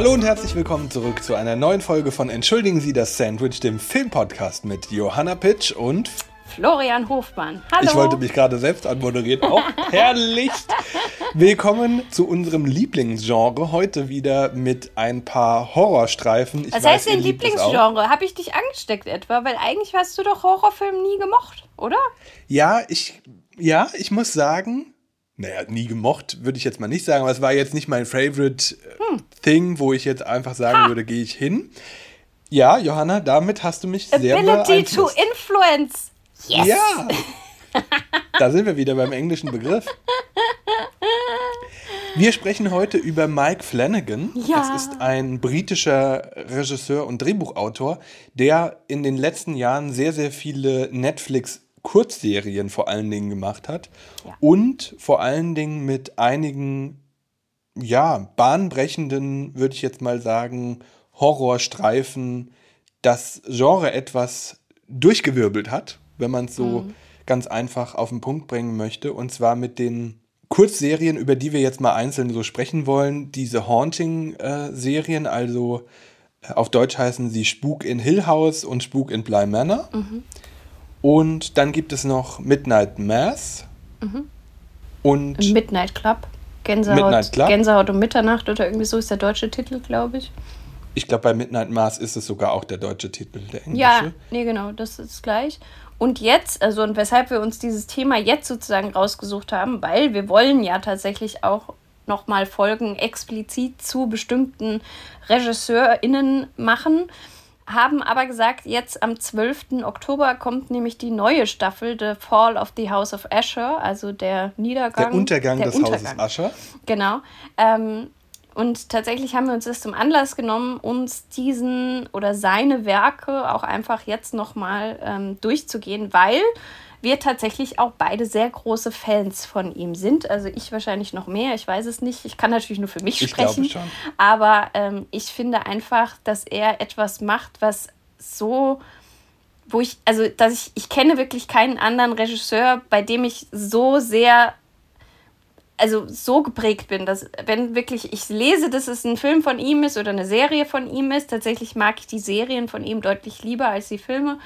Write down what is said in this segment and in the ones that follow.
Hallo und herzlich willkommen zurück zu einer neuen Folge von Entschuldigen Sie das Sandwich, dem Filmpodcast mit Johanna Pitsch und Florian Hofmann. Hallo. Ich wollte mich gerade selbst anmoderieren. Auch herrlich. Willkommen zu unserem Lieblingsgenre. Heute wieder mit ein paar Horrorstreifen. Ich Was weiß, heißt denn Lieblingsgenre? Habe ich dich angesteckt etwa? Weil eigentlich hast du doch Horrorfilme nie gemocht, oder? Ja, ich, ja, ich muss sagen, naja, nie gemocht, würde ich jetzt mal nicht sagen, aber es war jetzt nicht mein Favorite äh, hm. Thing, wo ich jetzt einfach sagen ha. würde, gehe ich hin. Ja, Johanna, damit hast du mich sehr Ability to influence. Yes. Ja. Da sind wir wieder beim englischen Begriff. Wir sprechen heute über Mike Flanagan. Ja. Das ist ein britischer Regisseur und Drehbuchautor, der in den letzten Jahren sehr, sehr viele Netflix Kurzserien vor allen Dingen gemacht hat ja. und vor allen Dingen mit einigen, ja, bahnbrechenden, würde ich jetzt mal sagen, Horrorstreifen das Genre etwas durchgewirbelt hat, wenn man es so mhm. ganz einfach auf den Punkt bringen möchte. Und zwar mit den Kurzserien, über die wir jetzt mal einzeln so sprechen wollen. Diese Haunting-Serien, also äh, auf Deutsch heißen sie Spuk in Hill House und Spuk in Bly Manor. Mhm. Und dann gibt es noch Midnight Mass. Mhm. Und Midnight Club. Gänsehaut, Midnight Club. Gänsehaut um Mitternacht oder irgendwie so ist der deutsche Titel, glaube ich. Ich glaube, bei Midnight Mass ist es sogar auch der deutsche Titel, der englische. Ja, nee, genau, das ist gleich. Und jetzt, also und weshalb wir uns dieses Thema jetzt sozusagen rausgesucht haben, weil wir wollen ja tatsächlich auch nochmal Folgen explizit zu bestimmten RegisseurInnen machen haben aber gesagt, jetzt am 12. Oktober kommt nämlich die neue Staffel, The Fall of the House of Asher, also der Niedergang. Der Untergang der des Untergang. Hauses Asher. Genau. Ähm, und tatsächlich haben wir uns das zum Anlass genommen, uns diesen oder seine Werke auch einfach jetzt nochmal ähm, durchzugehen, weil wir tatsächlich auch beide sehr große Fans von ihm sind. Also ich wahrscheinlich noch mehr, ich weiß es nicht. Ich kann natürlich nur für mich ich sprechen. Schon. Aber ähm, ich finde einfach, dass er etwas macht, was so wo ich, also, dass ich, ich kenne wirklich keinen anderen Regisseur, bei dem ich so sehr, also so geprägt bin, dass, wenn wirklich ich lese, dass es ein Film von ihm ist oder eine Serie von ihm ist, tatsächlich mag ich die Serien von ihm deutlich lieber als die Filme.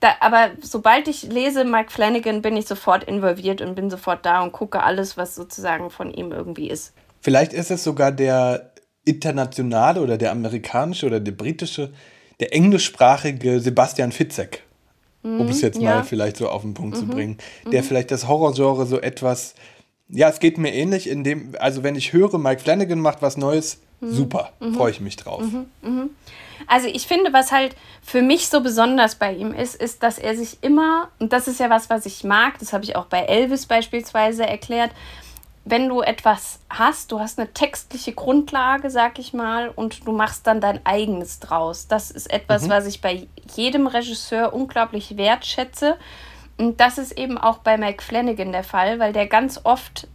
Da, aber sobald ich lese Mike Flanagan, bin ich sofort involviert und bin sofort da und gucke alles, was sozusagen von ihm irgendwie ist. Vielleicht ist es sogar der internationale oder der amerikanische oder der britische, der englischsprachige Sebastian Fitzek, mhm, um es jetzt ja. mal vielleicht so auf den Punkt mhm, zu bringen, der mhm. vielleicht das Horrorgenre so etwas, ja, es geht mir ähnlich, in dem, also wenn ich höre, Mike Flanagan macht was Neues, mhm. super, mhm. freue ich mich drauf. Mhm, also ich finde, was halt für mich so besonders bei ihm ist, ist, dass er sich immer, und das ist ja was, was ich mag, das habe ich auch bei Elvis beispielsweise erklärt, wenn du etwas hast, du hast eine textliche Grundlage, sag ich mal, und du machst dann dein eigenes draus. Das ist etwas, mhm. was ich bei jedem Regisseur unglaublich wertschätze. Und das ist eben auch bei Mike Flanagan der Fall, weil der ganz oft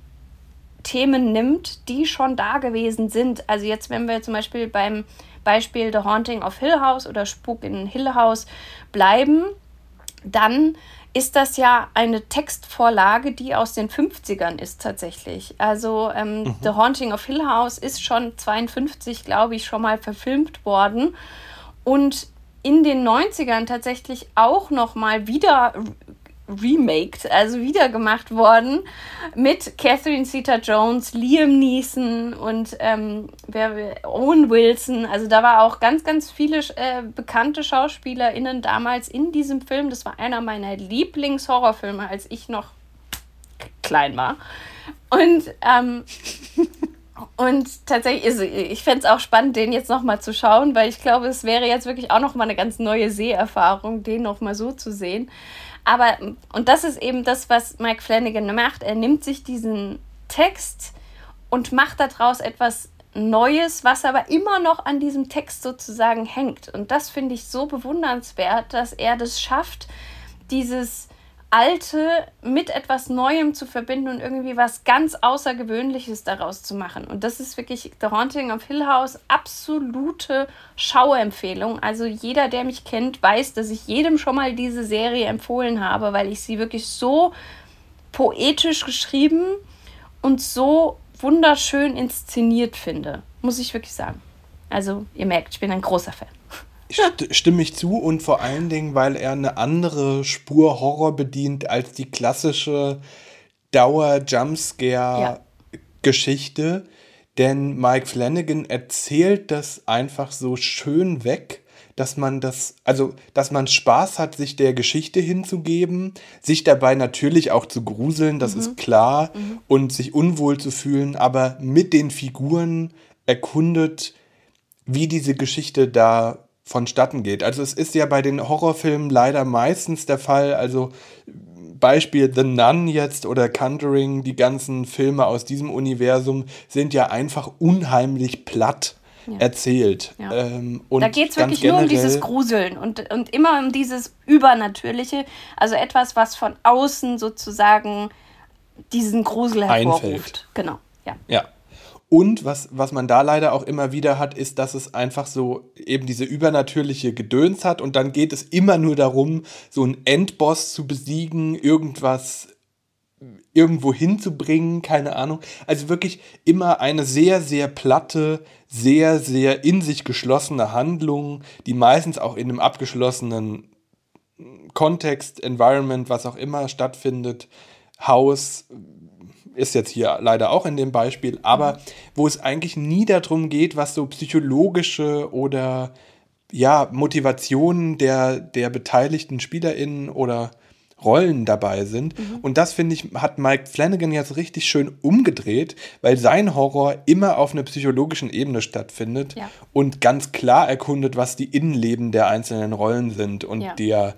Themen nimmt, die schon da gewesen sind. Also jetzt, wenn wir zum Beispiel beim Beispiel The Haunting of Hill House oder Spuk in Hill House bleiben, dann ist das ja eine Textvorlage, die aus den 50ern ist tatsächlich. Also ähm, mhm. The Haunting of Hill House ist schon 52, glaube ich, schon mal verfilmt worden und in den 90ern tatsächlich auch noch mal wieder remaked, also wiedergemacht worden mit Catherine Zeta-Jones, Liam Neeson und ähm, Owen Wilson. Also da war auch ganz, ganz viele äh, bekannte SchauspielerInnen damals in diesem Film. Das war einer meiner Lieblingshorrorfilme, als ich noch klein war. Und ähm, Und tatsächlich, also ich fände es auch spannend, den jetzt nochmal zu schauen, weil ich glaube, es wäre jetzt wirklich auch nochmal eine ganz neue Seherfahrung, den nochmal so zu sehen. Aber, und das ist eben das, was Mike Flanagan macht. Er nimmt sich diesen Text und macht daraus etwas Neues, was aber immer noch an diesem Text sozusagen hängt. Und das finde ich so bewundernswert, dass er das schafft, dieses Alte mit etwas Neuem zu verbinden und irgendwie was ganz Außergewöhnliches daraus zu machen. Und das ist wirklich The Haunting of Hill House, absolute Schauempfehlung. Also jeder, der mich kennt, weiß, dass ich jedem schon mal diese Serie empfohlen habe, weil ich sie wirklich so poetisch geschrieben und so wunderschön inszeniert finde. Muss ich wirklich sagen. Also ihr merkt, ich bin ein großer Fan. Stimme ich zu und vor allen Dingen, weil er eine andere Spur Horror bedient als die klassische Dauer-Jumpscare-Geschichte. Ja. Denn Mike Flanagan erzählt das einfach so schön weg, dass man das, also, dass man Spaß hat, sich der Geschichte hinzugeben, sich dabei natürlich auch zu gruseln, das mhm. ist klar, mhm. und sich unwohl zu fühlen, aber mit den Figuren erkundet, wie diese Geschichte da vonstatten geht. Also es ist ja bei den Horrorfilmen leider meistens der Fall, also Beispiel The Nun jetzt oder Conjuring, die ganzen Filme aus diesem Universum sind ja einfach unheimlich platt ja. erzählt. Ja. Ähm, da geht es wirklich nur um dieses Gruseln und, und immer um dieses Übernatürliche, also etwas, was von außen sozusagen diesen Grusel hervorruft. Einfällt. Genau, ja. Ja. Und was, was man da leider auch immer wieder hat, ist, dass es einfach so eben diese übernatürliche Gedöns hat und dann geht es immer nur darum, so einen Endboss zu besiegen, irgendwas irgendwo hinzubringen, keine Ahnung. Also wirklich immer eine sehr, sehr platte, sehr, sehr in sich geschlossene Handlung, die meistens auch in einem abgeschlossenen Kontext, Environment, was auch immer stattfindet, Haus, ist jetzt hier leider auch in dem Beispiel, aber wo es eigentlich nie darum geht, was so psychologische oder ja, Motivationen der, der beteiligten SpielerInnen oder Rollen dabei sind. Mhm. Und das, finde ich, hat Mike Flanagan jetzt richtig schön umgedreht, weil sein Horror immer auf einer psychologischen Ebene stattfindet ja. und ganz klar erkundet, was die Innenleben der einzelnen Rollen sind und ja. der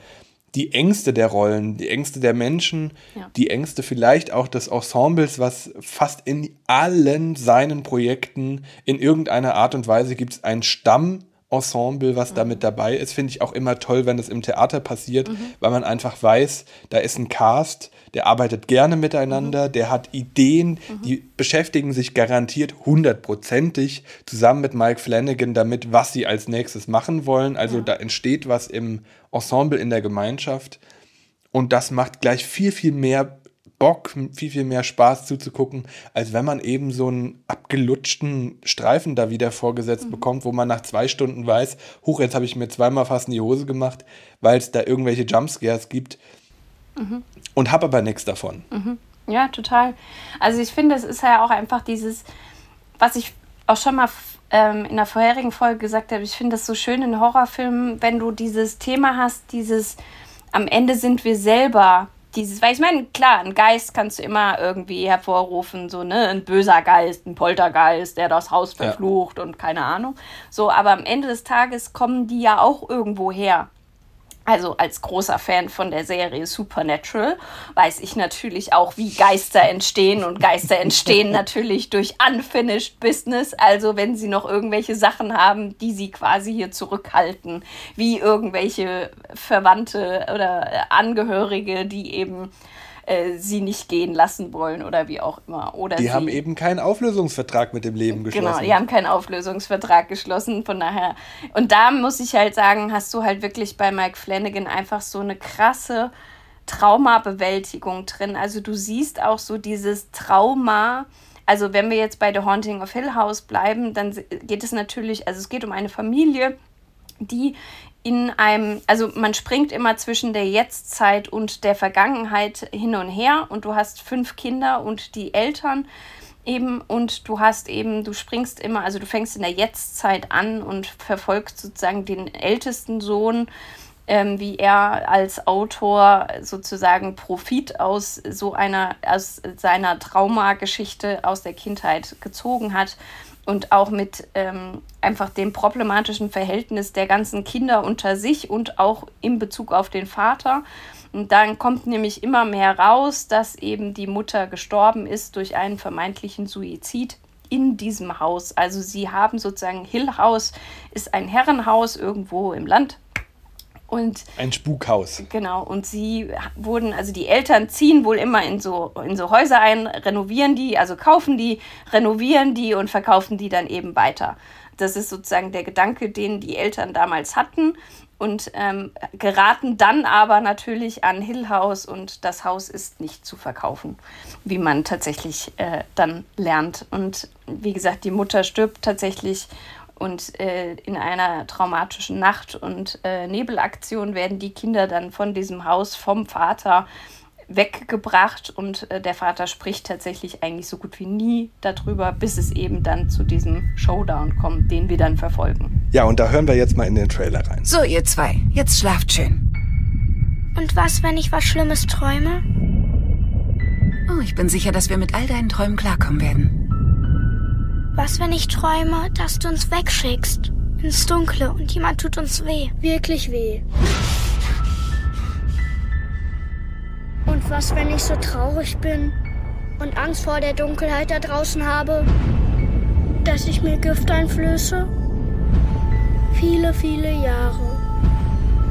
die Ängste der Rollen, die Ängste der Menschen, ja. die Ängste vielleicht auch des Ensembles, was fast in allen seinen Projekten in irgendeiner Art und Weise gibt es einen Stamm Ensemble, was mhm. damit dabei ist, finde ich auch immer toll, wenn das im Theater passiert, mhm. weil man einfach weiß, da ist ein Cast, der arbeitet gerne miteinander, mhm. der hat Ideen, mhm. die beschäftigen sich garantiert hundertprozentig zusammen mit Mike Flanagan damit, was sie als nächstes machen wollen. Also ja. da entsteht was im Ensemble in der Gemeinschaft und das macht gleich viel, viel mehr Bock, viel, viel mehr Spaß zuzugucken, als wenn man eben so einen abgelutschten Streifen da wieder vorgesetzt mhm. bekommt, wo man nach zwei Stunden weiß, huch, jetzt habe ich mir zweimal fast in die Hose gemacht, weil es da irgendwelche Jumpscares gibt mhm. und habe aber nichts davon. Mhm. Ja, total. Also ich finde, es ist ja auch einfach dieses, was ich auch schon mal ähm, in der vorherigen Folge gesagt habe, ich finde das so schön in Horrorfilmen, wenn du dieses Thema hast, dieses am Ende sind wir selber dieses, weil ich meine, klar, ein Geist kannst du immer irgendwie hervorrufen, so, ne, ein böser Geist, ein Poltergeist, der das Haus verflucht ja. und keine Ahnung. So, aber am Ende des Tages kommen die ja auch irgendwo her also als großer Fan von der Serie Supernatural weiß ich natürlich auch, wie Geister entstehen und Geister entstehen natürlich durch unfinished Business. Also wenn sie noch irgendwelche Sachen haben, die sie quasi hier zurückhalten, wie irgendwelche Verwandte oder Angehörige, die eben äh, sie nicht gehen lassen wollen oder wie auch immer. Oder die haben eben keinen Auflösungsvertrag mit dem Leben geschlossen. Genau, die haben keinen Auflösungsvertrag geschlossen, von daher. Und da muss ich halt sagen, hast du halt wirklich bei Mike Flanagan einfach so eine krasse Traumabewältigung drin. Also du siehst auch so dieses Trauma. Also wenn wir jetzt bei The Haunting of Hill House bleiben, dann geht es natürlich, also es geht um eine Familie, die in einem, also man springt immer zwischen der Jetztzeit und der Vergangenheit hin und her und du hast fünf Kinder und die Eltern eben und du hast eben, du springst immer, also du fängst in der Jetztzeit an und verfolgst sozusagen den ältesten Sohn, ähm, wie er als Autor sozusagen Profit aus so einer, aus seiner Traumageschichte aus der Kindheit gezogen hat und auch mit ähm, einfach dem problematischen Verhältnis der ganzen Kinder unter sich und auch in Bezug auf den Vater. Und dann kommt nämlich immer mehr raus, dass eben die Mutter gestorben ist durch einen vermeintlichen Suizid in diesem Haus. Also sie haben sozusagen Hill House ist ein Herrenhaus irgendwo im Land und ein Spukhaus. Genau. Und sie wurden, also die Eltern ziehen wohl immer in so, in so Häuser ein, renovieren die, also kaufen die, renovieren die und verkaufen die dann eben weiter. Das ist sozusagen der Gedanke, den die Eltern damals hatten und ähm, geraten dann aber natürlich an Hill House und das Haus ist nicht zu verkaufen, wie man tatsächlich äh, dann lernt. Und wie gesagt, die Mutter stirbt tatsächlich Und äh, in einer traumatischen Nacht- und äh, Nebelaktion werden die Kinder dann von diesem Haus vom Vater weggebracht und äh, der Vater spricht tatsächlich eigentlich so gut wie nie darüber, bis es eben dann zu diesem Showdown kommt, den wir dann verfolgen. Ja, und da hören wir jetzt mal in den Trailer rein. So, ihr zwei, jetzt schlaft schön. Und was, wenn ich was Schlimmes träume? Oh, ich bin sicher, dass wir mit all deinen Träumen klarkommen werden. Was, wenn ich träume, dass du uns wegschickst? Ins Dunkle und jemand tut uns weh. Wirklich weh. Und was, wenn ich so traurig bin und Angst vor der Dunkelheit da draußen habe, dass ich mir Gift einflöße? Viele, viele Jahre,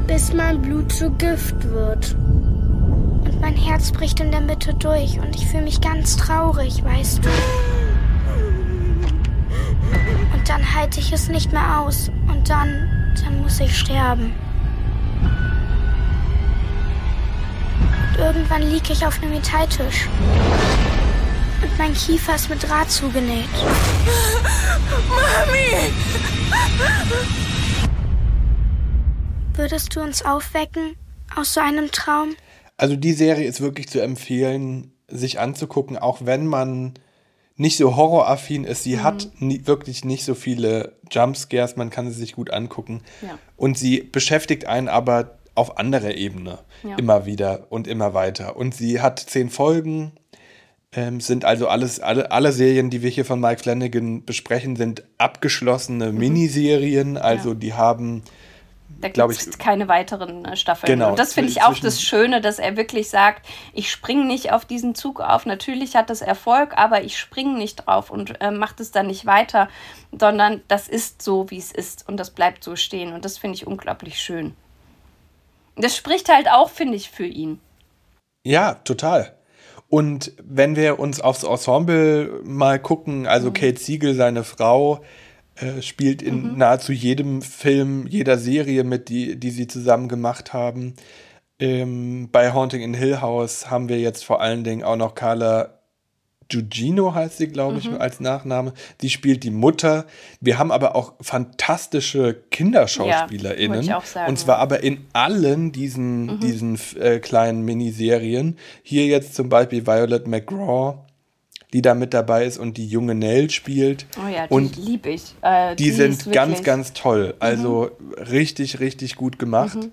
bis mein Blut zu Gift wird. Und mein Herz bricht in der Mitte durch und ich fühle mich ganz traurig, weißt du? Und dann halte ich es nicht mehr aus und dann, dann muss ich sterben. Und irgendwann liege ich auf einem Metalltisch. Und mein Kiefer ist mit Draht zugenäht. Mami! Würdest du uns aufwecken aus so einem Traum? Also die Serie ist wirklich zu empfehlen, sich anzugucken, auch wenn man nicht so horroraffin ist. Sie mhm. hat nie, wirklich nicht so viele Jumpscares, man kann sie sich gut angucken. Ja. Und sie beschäftigt einen aber auf anderer Ebene ja. immer wieder und immer weiter. Und sie hat zehn Folgen, ähm, sind also alles, alle, alle Serien, die wir hier von Mike Flanagan besprechen, sind abgeschlossene mhm. Miniserien. Also ja. die haben da gibt es keine weiteren äh, Staffeln. Genau, und das finde ich auch das Schöne, dass er wirklich sagt, ich springe nicht auf diesen Zug auf. Natürlich hat das Erfolg, aber ich springe nicht drauf und äh, mache das dann nicht weiter, sondern das ist so, wie es ist und das bleibt so stehen. Und das finde ich unglaublich schön. Das spricht halt auch, finde ich, für ihn. Ja, total. Und wenn wir uns aufs Ensemble mal gucken, also mhm. Kate Siegel, seine Frau, äh, spielt in mhm. nahezu jedem Film, jeder Serie mit, die, die sie zusammen gemacht haben. Ähm, bei Haunting in Hill House haben wir jetzt vor allen Dingen auch noch Carla Gugino heißt sie, glaube ich, mhm. als Nachname. Sie spielt die Mutter. Wir haben aber auch fantastische KinderschauspielerInnen. Ja, sagen, und zwar aber in allen diesen, mhm. diesen äh, kleinen Miniserien. Hier jetzt zum Beispiel Violet McGraw die da mit dabei ist und die junge Nell spielt. Oh ja, die und liebe ich. Äh, die, die sind ganz, ganz toll. Also mhm. richtig, richtig gut gemacht. Mhm.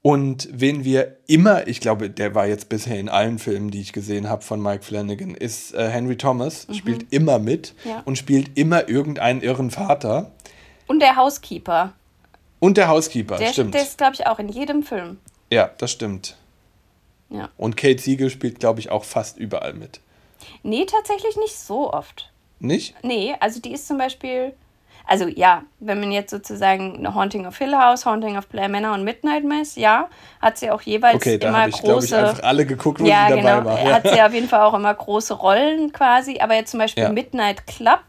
Und wen wir immer, ich glaube, der war jetzt bisher in allen Filmen, die ich gesehen habe von Mike Flanagan, ist äh, Henry Thomas, mhm. spielt immer mit ja. und spielt immer irgendeinen irren Vater. Und der Housekeeper. Und der Housekeeper, der, stimmt. Der ist, glaube ich, auch in jedem Film. Ja, das stimmt. Ja. Und Kate Siegel spielt, glaube ich, auch fast überall mit. Nee, tatsächlich nicht so oft. Nicht? Nee, also die ist zum Beispiel, also ja, wenn man jetzt sozusagen eine Haunting of Hill House, Haunting of Blair Manor und Midnight Mass, ja, hat sie auch jeweils okay, da immer ich, große. Ich, einfach alle geguckt, wo ja, sie dabei genau, war. Ja. Hat sie auf jeden Fall auch immer große Rollen quasi, aber jetzt zum Beispiel ja. Midnight Club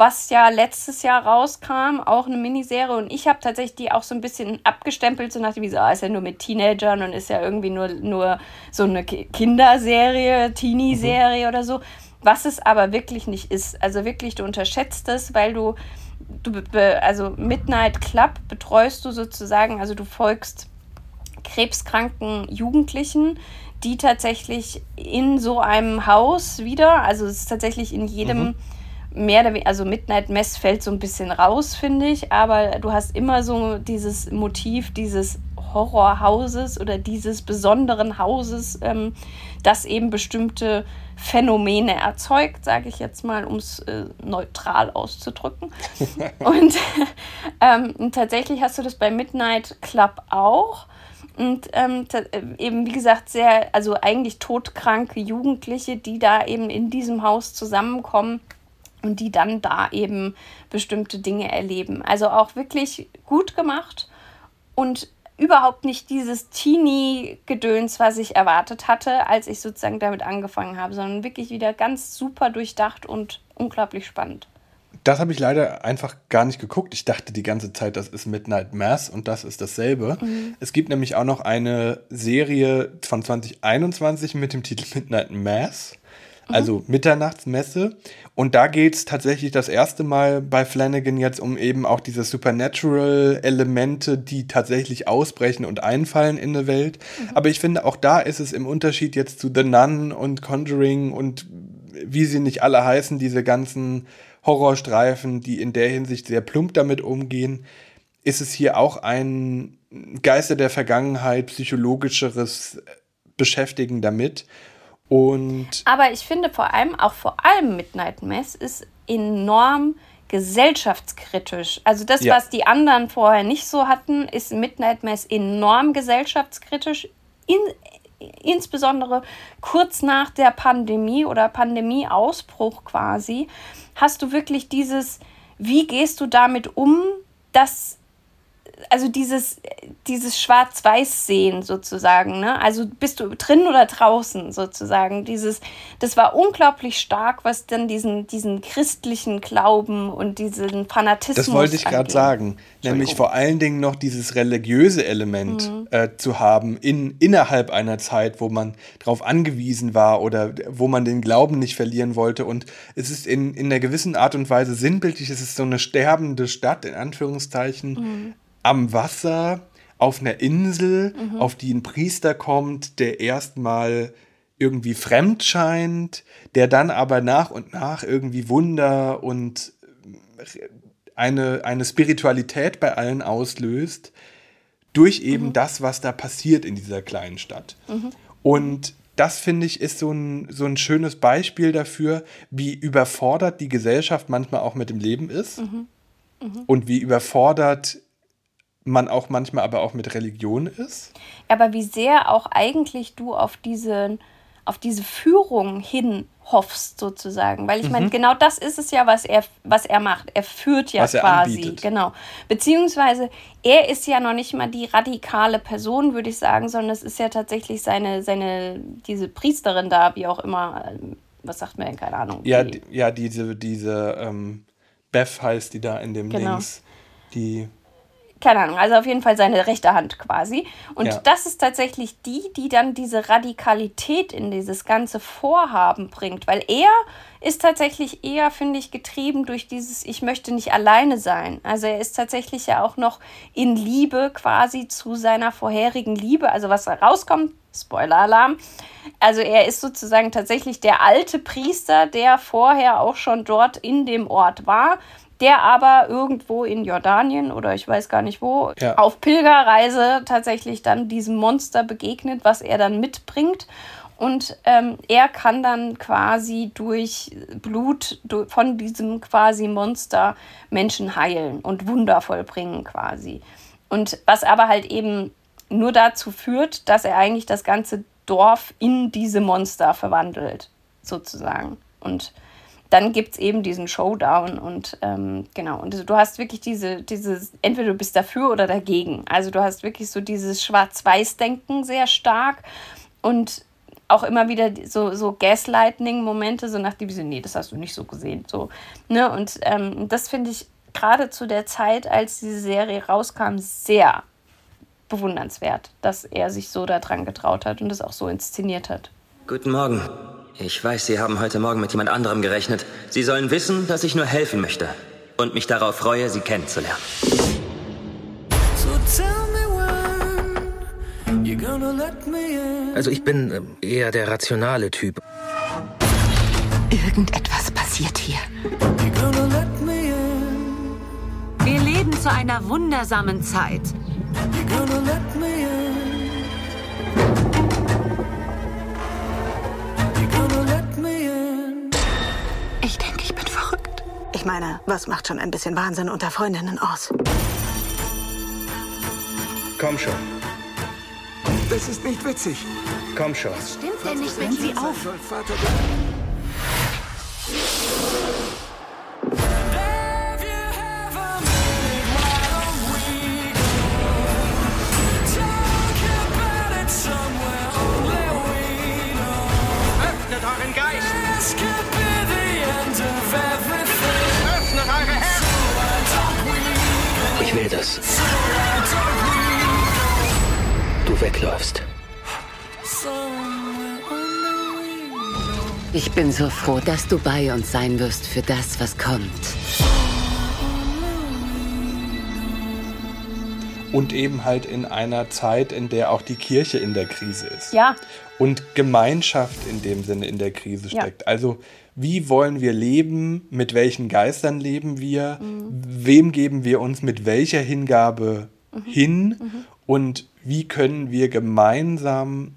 was ja letztes Jahr rauskam, auch eine Miniserie. Und ich habe tatsächlich die auch so ein bisschen abgestempelt, so nach dem, so, ah, ist ja nur mit Teenagern und ist ja irgendwie nur, nur so eine Kinderserie, Teenie-Serie mhm. oder so. Was es aber wirklich nicht ist. Also wirklich, du unterschätzt es, weil du, du also Midnight Club betreust du sozusagen, also du folgst krebskranken Jugendlichen, die tatsächlich in so einem Haus wieder, also es ist tatsächlich in jedem. Mhm mehr oder weniger, also Midnight Mess fällt so ein bisschen raus, finde ich, aber du hast immer so dieses Motiv dieses Horrorhauses oder dieses besonderen Hauses, ähm, das eben bestimmte Phänomene erzeugt, sage ich jetzt mal, um es äh, neutral auszudrücken. und, ähm, tatsächlich hast du das bei Midnight Club auch. Und ähm, äh, eben, wie gesagt, sehr, also eigentlich todkranke Jugendliche, die da eben in diesem Haus zusammenkommen und die dann da eben bestimmte Dinge erleben. Also auch wirklich gut gemacht und überhaupt nicht dieses Teenie-Gedöns, was ich erwartet hatte, als ich sozusagen damit angefangen habe, sondern wirklich wieder ganz super durchdacht und unglaublich spannend. Das habe ich leider einfach gar nicht geguckt. Ich dachte die ganze Zeit, das ist Midnight Mass und das ist dasselbe. Mhm. Es gibt nämlich auch noch eine Serie von 2021 mit dem Titel Midnight Mass. Also Mitternachtsmesse. Und da geht es tatsächlich das erste Mal bei Flanagan jetzt um eben auch diese Supernatural-Elemente, die tatsächlich ausbrechen und einfallen in der Welt. Mhm. Aber ich finde, auch da ist es im Unterschied jetzt zu The Nun und Conjuring und wie sie nicht alle heißen, diese ganzen Horrorstreifen, die in der Hinsicht sehr plump damit umgehen, ist es hier auch ein Geister der Vergangenheit, psychologischeres Beschäftigen damit. Und Aber ich finde vor allem, auch vor allem Midnight Mass ist enorm gesellschaftskritisch. Also das, ja. was die anderen vorher nicht so hatten, ist Midnight Mass enorm gesellschaftskritisch. In, insbesondere kurz nach der Pandemie oder Pandemieausbruch quasi, hast du wirklich dieses, wie gehst du damit um, dass also dieses, dieses Schwarz-Weiß-Sehen sozusagen, ne? Also bist du drin oder draußen sozusagen. Dieses, das war unglaublich stark, was dann diesen, diesen christlichen Glauben und diesen Fanatismus. Das wollte ich gerade sagen. Nämlich vor allen Dingen noch dieses religiöse Element mhm. äh, zu haben in, innerhalb einer Zeit, wo man darauf angewiesen war oder wo man den Glauben nicht verlieren wollte. Und es ist in, in einer gewissen Art und Weise sinnbildlich, es ist so eine sterbende Stadt, in Anführungszeichen. Mhm am Wasser auf einer Insel, mhm. auf die ein Priester kommt, der erstmal irgendwie fremd scheint, der dann aber nach und nach irgendwie Wunder und eine, eine Spiritualität bei allen auslöst, durch eben mhm. das, was da passiert in dieser kleinen Stadt. Mhm. Und das finde ich ist so ein, so ein schönes Beispiel dafür, wie überfordert die Gesellschaft manchmal auch mit dem Leben ist mhm. Mhm. und wie überfordert man auch manchmal aber auch mit Religion ist. Aber wie sehr auch eigentlich du auf diese, auf diese Führung hin hoffst sozusagen, weil ich mhm. meine, genau das ist es ja, was er, was er macht. Er führt ja was quasi, genau. Beziehungsweise er ist ja noch nicht mal die radikale Person, würde ich sagen, sondern es ist ja tatsächlich seine, seine, diese Priesterin da, wie auch immer. Was sagt man denn, keine Ahnung. Ja, die, ja, diese, diese ähm, Beth heißt die da in dem genau. Dings, die keine Ahnung, also auf jeden Fall seine rechte Hand quasi. Und ja. das ist tatsächlich die, die dann diese Radikalität in dieses ganze Vorhaben bringt, weil er ist tatsächlich eher, finde ich, getrieben durch dieses Ich möchte nicht alleine sein. Also er ist tatsächlich ja auch noch in Liebe quasi zu seiner vorherigen Liebe. Also was da rauskommt, Spoiler-Alarm. Also er ist sozusagen tatsächlich der alte Priester, der vorher auch schon dort in dem Ort war der aber irgendwo in Jordanien oder ich weiß gar nicht wo, ja. auf Pilgerreise tatsächlich dann diesem Monster begegnet, was er dann mitbringt. Und ähm, er kann dann quasi durch Blut durch, von diesem quasi Monster Menschen heilen und Wunder vollbringen quasi. Und was aber halt eben nur dazu führt, dass er eigentlich das ganze Dorf in diese Monster verwandelt, sozusagen. Und dann gibt es eben diesen Showdown und ähm, genau, und du hast wirklich diese, dieses, entweder du bist dafür oder dagegen. Also du hast wirklich so dieses Schwarz-Weiß-Denken sehr stark und auch immer wieder so, so Gaslighting-Momente, so nach dem so, nee, das hast du nicht so gesehen. So, ne? Und ähm, das finde ich gerade zu der Zeit, als diese Serie rauskam, sehr bewundernswert, dass er sich so daran getraut hat und es auch so inszeniert hat. Guten Morgen. Ich weiß, Sie haben heute Morgen mit jemand anderem gerechnet. Sie sollen wissen, dass ich nur helfen möchte und mich darauf freue, Sie kennenzulernen. Also ich bin ähm, eher der rationale Typ. Irgendetwas passiert hier. Wir leben zu einer wundersamen Zeit. Ich meine, was macht schon ein bisschen Wahnsinn unter Freundinnen aus? Komm schon. Das ist nicht witzig. Komm schon. Was stimmt denn nicht mit Sie auf? Ich will das. Du wegläufst. Ich bin so froh, dass du bei uns sein wirst für das, was kommt. Und eben halt in einer Zeit, in der auch die Kirche in der Krise ist. Ja. Und Gemeinschaft in dem Sinne in der Krise Ja. steckt. Also wie wollen wir leben, mit welchen Geistern leben wir, wem geben wir uns mit welcher Hingabe hin und wie können wir gemeinsam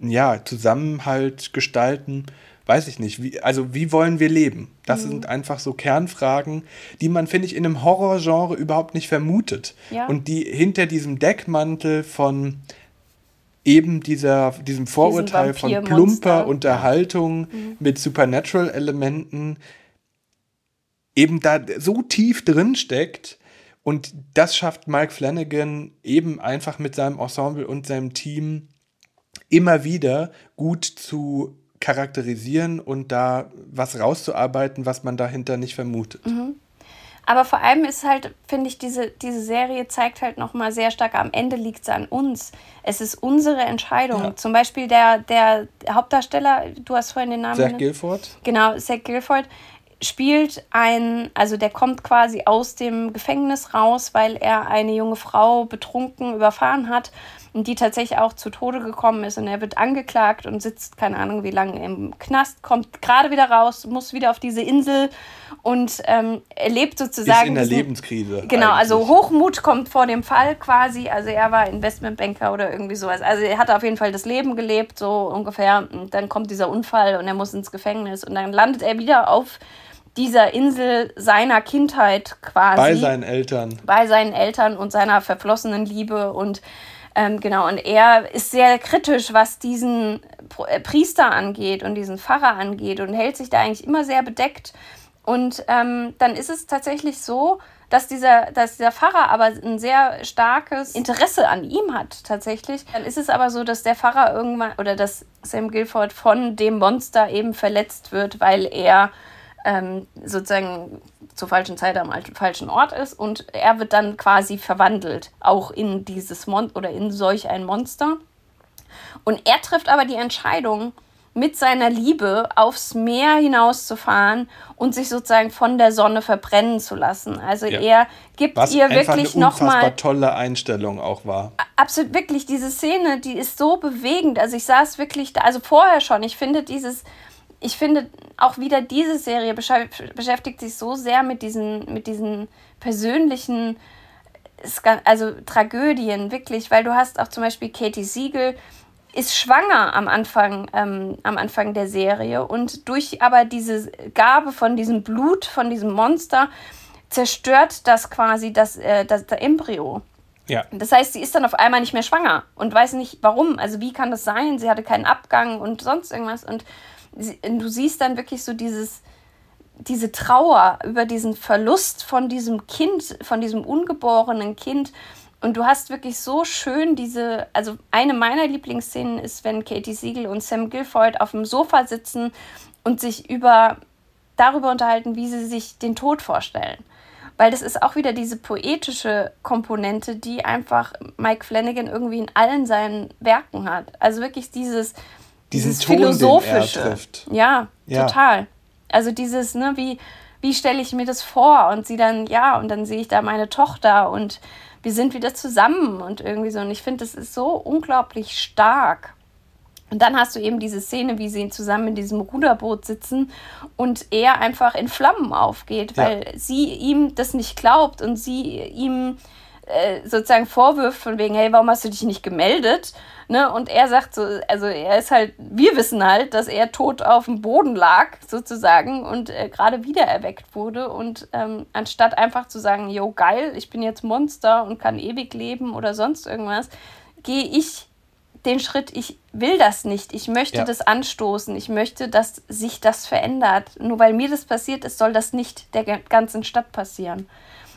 ja, Zusammenhalt gestalten, weiß ich nicht. Wie, also wie wollen wir leben? Das sind einfach so Kernfragen, die man, finde ich, in einem Horrorgenre überhaupt nicht vermutet. Ja. Und die hinter diesem Deckmantel von eben dieser, diesem Vorurteil von plumper Unterhaltung mit Supernatural-Elementen eben da so tief drin steckt. Und das schafft Mike Flanagan eben einfach mit seinem Ensemble und seinem Team immer wieder gut zu charakterisieren und da was rauszuarbeiten, was man dahinter nicht vermutet. Aber vor allem ist halt, finde ich, diese, diese Serie zeigt halt nochmal sehr stark, am Ende liegt es an uns. Es ist unsere Entscheidung. Ja. Zum Beispiel der, der Hauptdarsteller, du hast vorhin den Namen Zach. Guilford? Genau, Zach Guilford spielt ein, also der kommt quasi aus dem Gefängnis raus, weil er eine junge Frau betrunken überfahren hat und die tatsächlich auch zu Tode gekommen ist und er wird angeklagt und sitzt, keine Ahnung wie lange im Knast, kommt gerade wieder raus, muss wieder auf diese Insel und ähm, erlebt sozusagen Ist in der diesen- Lebenskrise. Genau, also eigentlich. Hochmut kommt vor dem Fall quasi. Also er war Investmentbanker oder irgendwie sowas. Also er hat auf jeden Fall das Leben gelebt, so ungefähr. Und dann kommt dieser Unfall und er muss ins Gefängnis. Und dann landet er wieder auf dieser Insel seiner Kindheit quasi Bei seinen Eltern. bei seinen Eltern und seiner verflossenen Liebe und ähm, genau und er ist sehr kritisch, was diesen äh, Priester angeht und diesen Pfarrer angeht und hält sich da eigentlich immer sehr bedeckt und ähm, dann ist es tatsächlich so, dass dieser, dass dieser Pfarrer aber ein sehr starkes Interesse an ihm hat, tatsächlich. Dann ist es aber so, dass der Pfarrer irgendwann oder dass Sam Guilford von dem Monster eben verletzt wird, weil er ähm, sozusagen zur falschen Zeit am falschen Ort ist und er wird dann quasi verwandelt, auch in dieses Mon oder in solch ein Monster. Und er trifft aber die Entscheidung, mit seiner Liebe aufs Meer hinauszufahren und sich sozusagen von der Sonne verbrennen zu lassen. Also Ja. er gibt Was ihr wirklich nochmal tolle Einstellung auch war. absolut wirklich diese Szene, die ist so bewegend. Also ich saß wirklich da, also vorher schon. Ich finde dieses, ich finde auch wieder diese Serie beschäf- beschäftigt sich so sehr mit diesen, mit diesen persönlichen, Ska- also Tragödien wirklich, weil du hast auch zum Beispiel Katie Siegel ist schwanger am Anfang, ähm, am Anfang der Serie und durch aber diese Gabe von diesem Blut, von diesem Monster, zerstört das quasi das, äh, das, der Embryo. Ja. Das heißt, sie ist dann auf einmal nicht mehr schwanger und weiß nicht warum. Also wie kann das sein? Sie hatte keinen Abgang und sonst irgendwas. Und du siehst dann wirklich so dieses, diese Trauer über diesen Verlust von diesem Kind, von diesem ungeborenen Kind. Und du hast wirklich so schön diese, also eine meiner Lieblingsszenen ist, wenn Katie Siegel und Sam Guilford auf dem Sofa sitzen und sich über darüber unterhalten, wie sie sich den Tod vorstellen. Weil das ist auch wieder diese poetische Komponente, die einfach Mike Flanagan irgendwie in allen seinen Werken hat. Also wirklich dieses, Diesen dieses Ton, den er philosophische. trifft. Ja, Ja. total. Also dieses, ne, wie, wie stelle ich mir das vor? Und sie dann, ja, und dann sehe ich da meine Tochter und wir sind wieder zusammen und irgendwie so. Und ich finde, das ist so unglaublich stark. Und dann hast du eben diese Szene, wie sie zusammen in diesem Ruderboot sitzen und er einfach in Flammen aufgeht, Ja. weil sie ihm das nicht glaubt und sie ihm äh, sozusagen vorwirft von wegen, hey, warum hast du dich nicht gemeldet? Ne? Und er sagt so, also er ist halt, wir wissen halt, dass er tot auf dem Boden lag, sozusagen, und äh, gerade wieder erweckt wurde. Und ähm, anstatt einfach zu sagen, yo, geil, ich bin jetzt Monster und kann ewig leben oder sonst irgendwas, gehe ich den Schritt, ich will das nicht, ich möchte Ja. das anstoßen, ich möchte, dass sich das verändert. Nur weil mir das passiert ist, soll das nicht der ganzen Stadt passieren.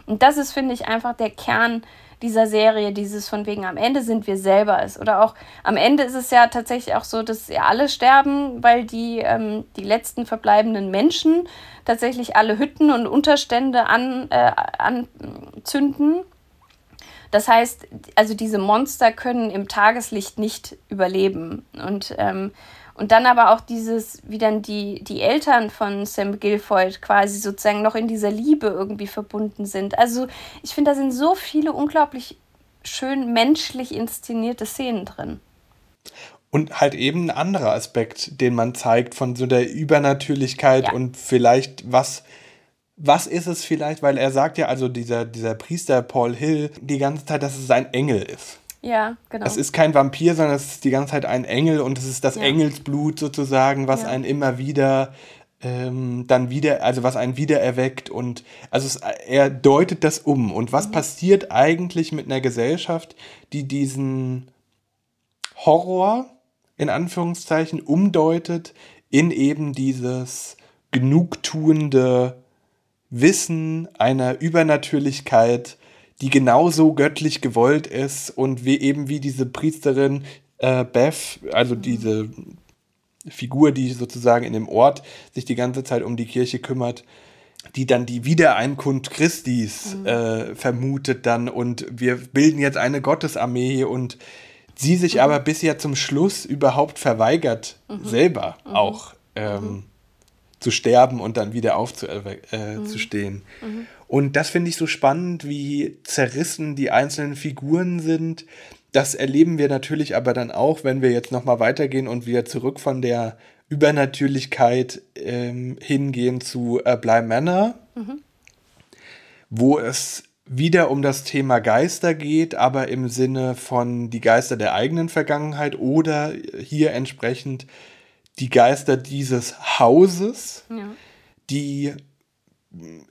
Und das ist, finde ich, einfach der Kern dieser Serie, dieses von wegen am Ende sind wir selber es. Oder auch am Ende ist es ja tatsächlich auch so, dass ja alle sterben, weil die, ähm, die letzten verbleibenden Menschen tatsächlich alle Hütten und Unterstände an, äh, anzünden. Das heißt, also diese Monster können im Tageslicht nicht überleben. Und, ähm, und dann aber auch dieses, wie dann die, die Eltern von Sam Guilfoyle quasi sozusagen noch in dieser Liebe irgendwie verbunden sind. Also ich finde, da sind so viele unglaublich schön menschlich inszenierte Szenen drin. Und halt eben ein anderer Aspekt, den man zeigt von so der Übernatürlichkeit ja. und vielleicht was was ist es vielleicht, weil er sagt ja, also dieser, dieser Priester Paul Hill die ganze Zeit, dass es ein Engel ist. Ja, genau. Es ist kein Vampir, sondern es ist die ganze Zeit ein Engel und es ist das ja. Engelsblut sozusagen, was ja. einen immer wieder ähm, dann wieder, also was einen wieder erweckt und also es, er deutet das um. Und was mhm. passiert eigentlich mit einer Gesellschaft, die diesen Horror in Anführungszeichen umdeutet in eben dieses genugtuende Wissen einer Übernatürlichkeit, die genauso göttlich gewollt ist und wie eben wie diese Priesterin äh, Beth, also diese Figur, die sozusagen in dem Ort sich die ganze Zeit um die Kirche kümmert, die dann die Wiedereinkunft Christis mhm. äh, vermutet dann und wir bilden jetzt eine Gottesarmee und sie sich mhm. aber bisher zum Schluss überhaupt verweigert, mhm. selber mhm. auch ähm, mhm zu sterben und dann wieder aufzustehen. Äh, mhm. mhm. Und das finde ich so spannend, wie zerrissen die einzelnen Figuren sind. Das erleben wir natürlich aber dann auch, wenn wir jetzt nochmal weitergehen und wieder zurück von der Übernatürlichkeit ähm, hingehen zu äh, Bly Manor, mhm. wo es wieder um das Thema Geister geht, aber im Sinne von die Geister der eigenen Vergangenheit oder hier entsprechend die Geister dieses Hauses, ja. die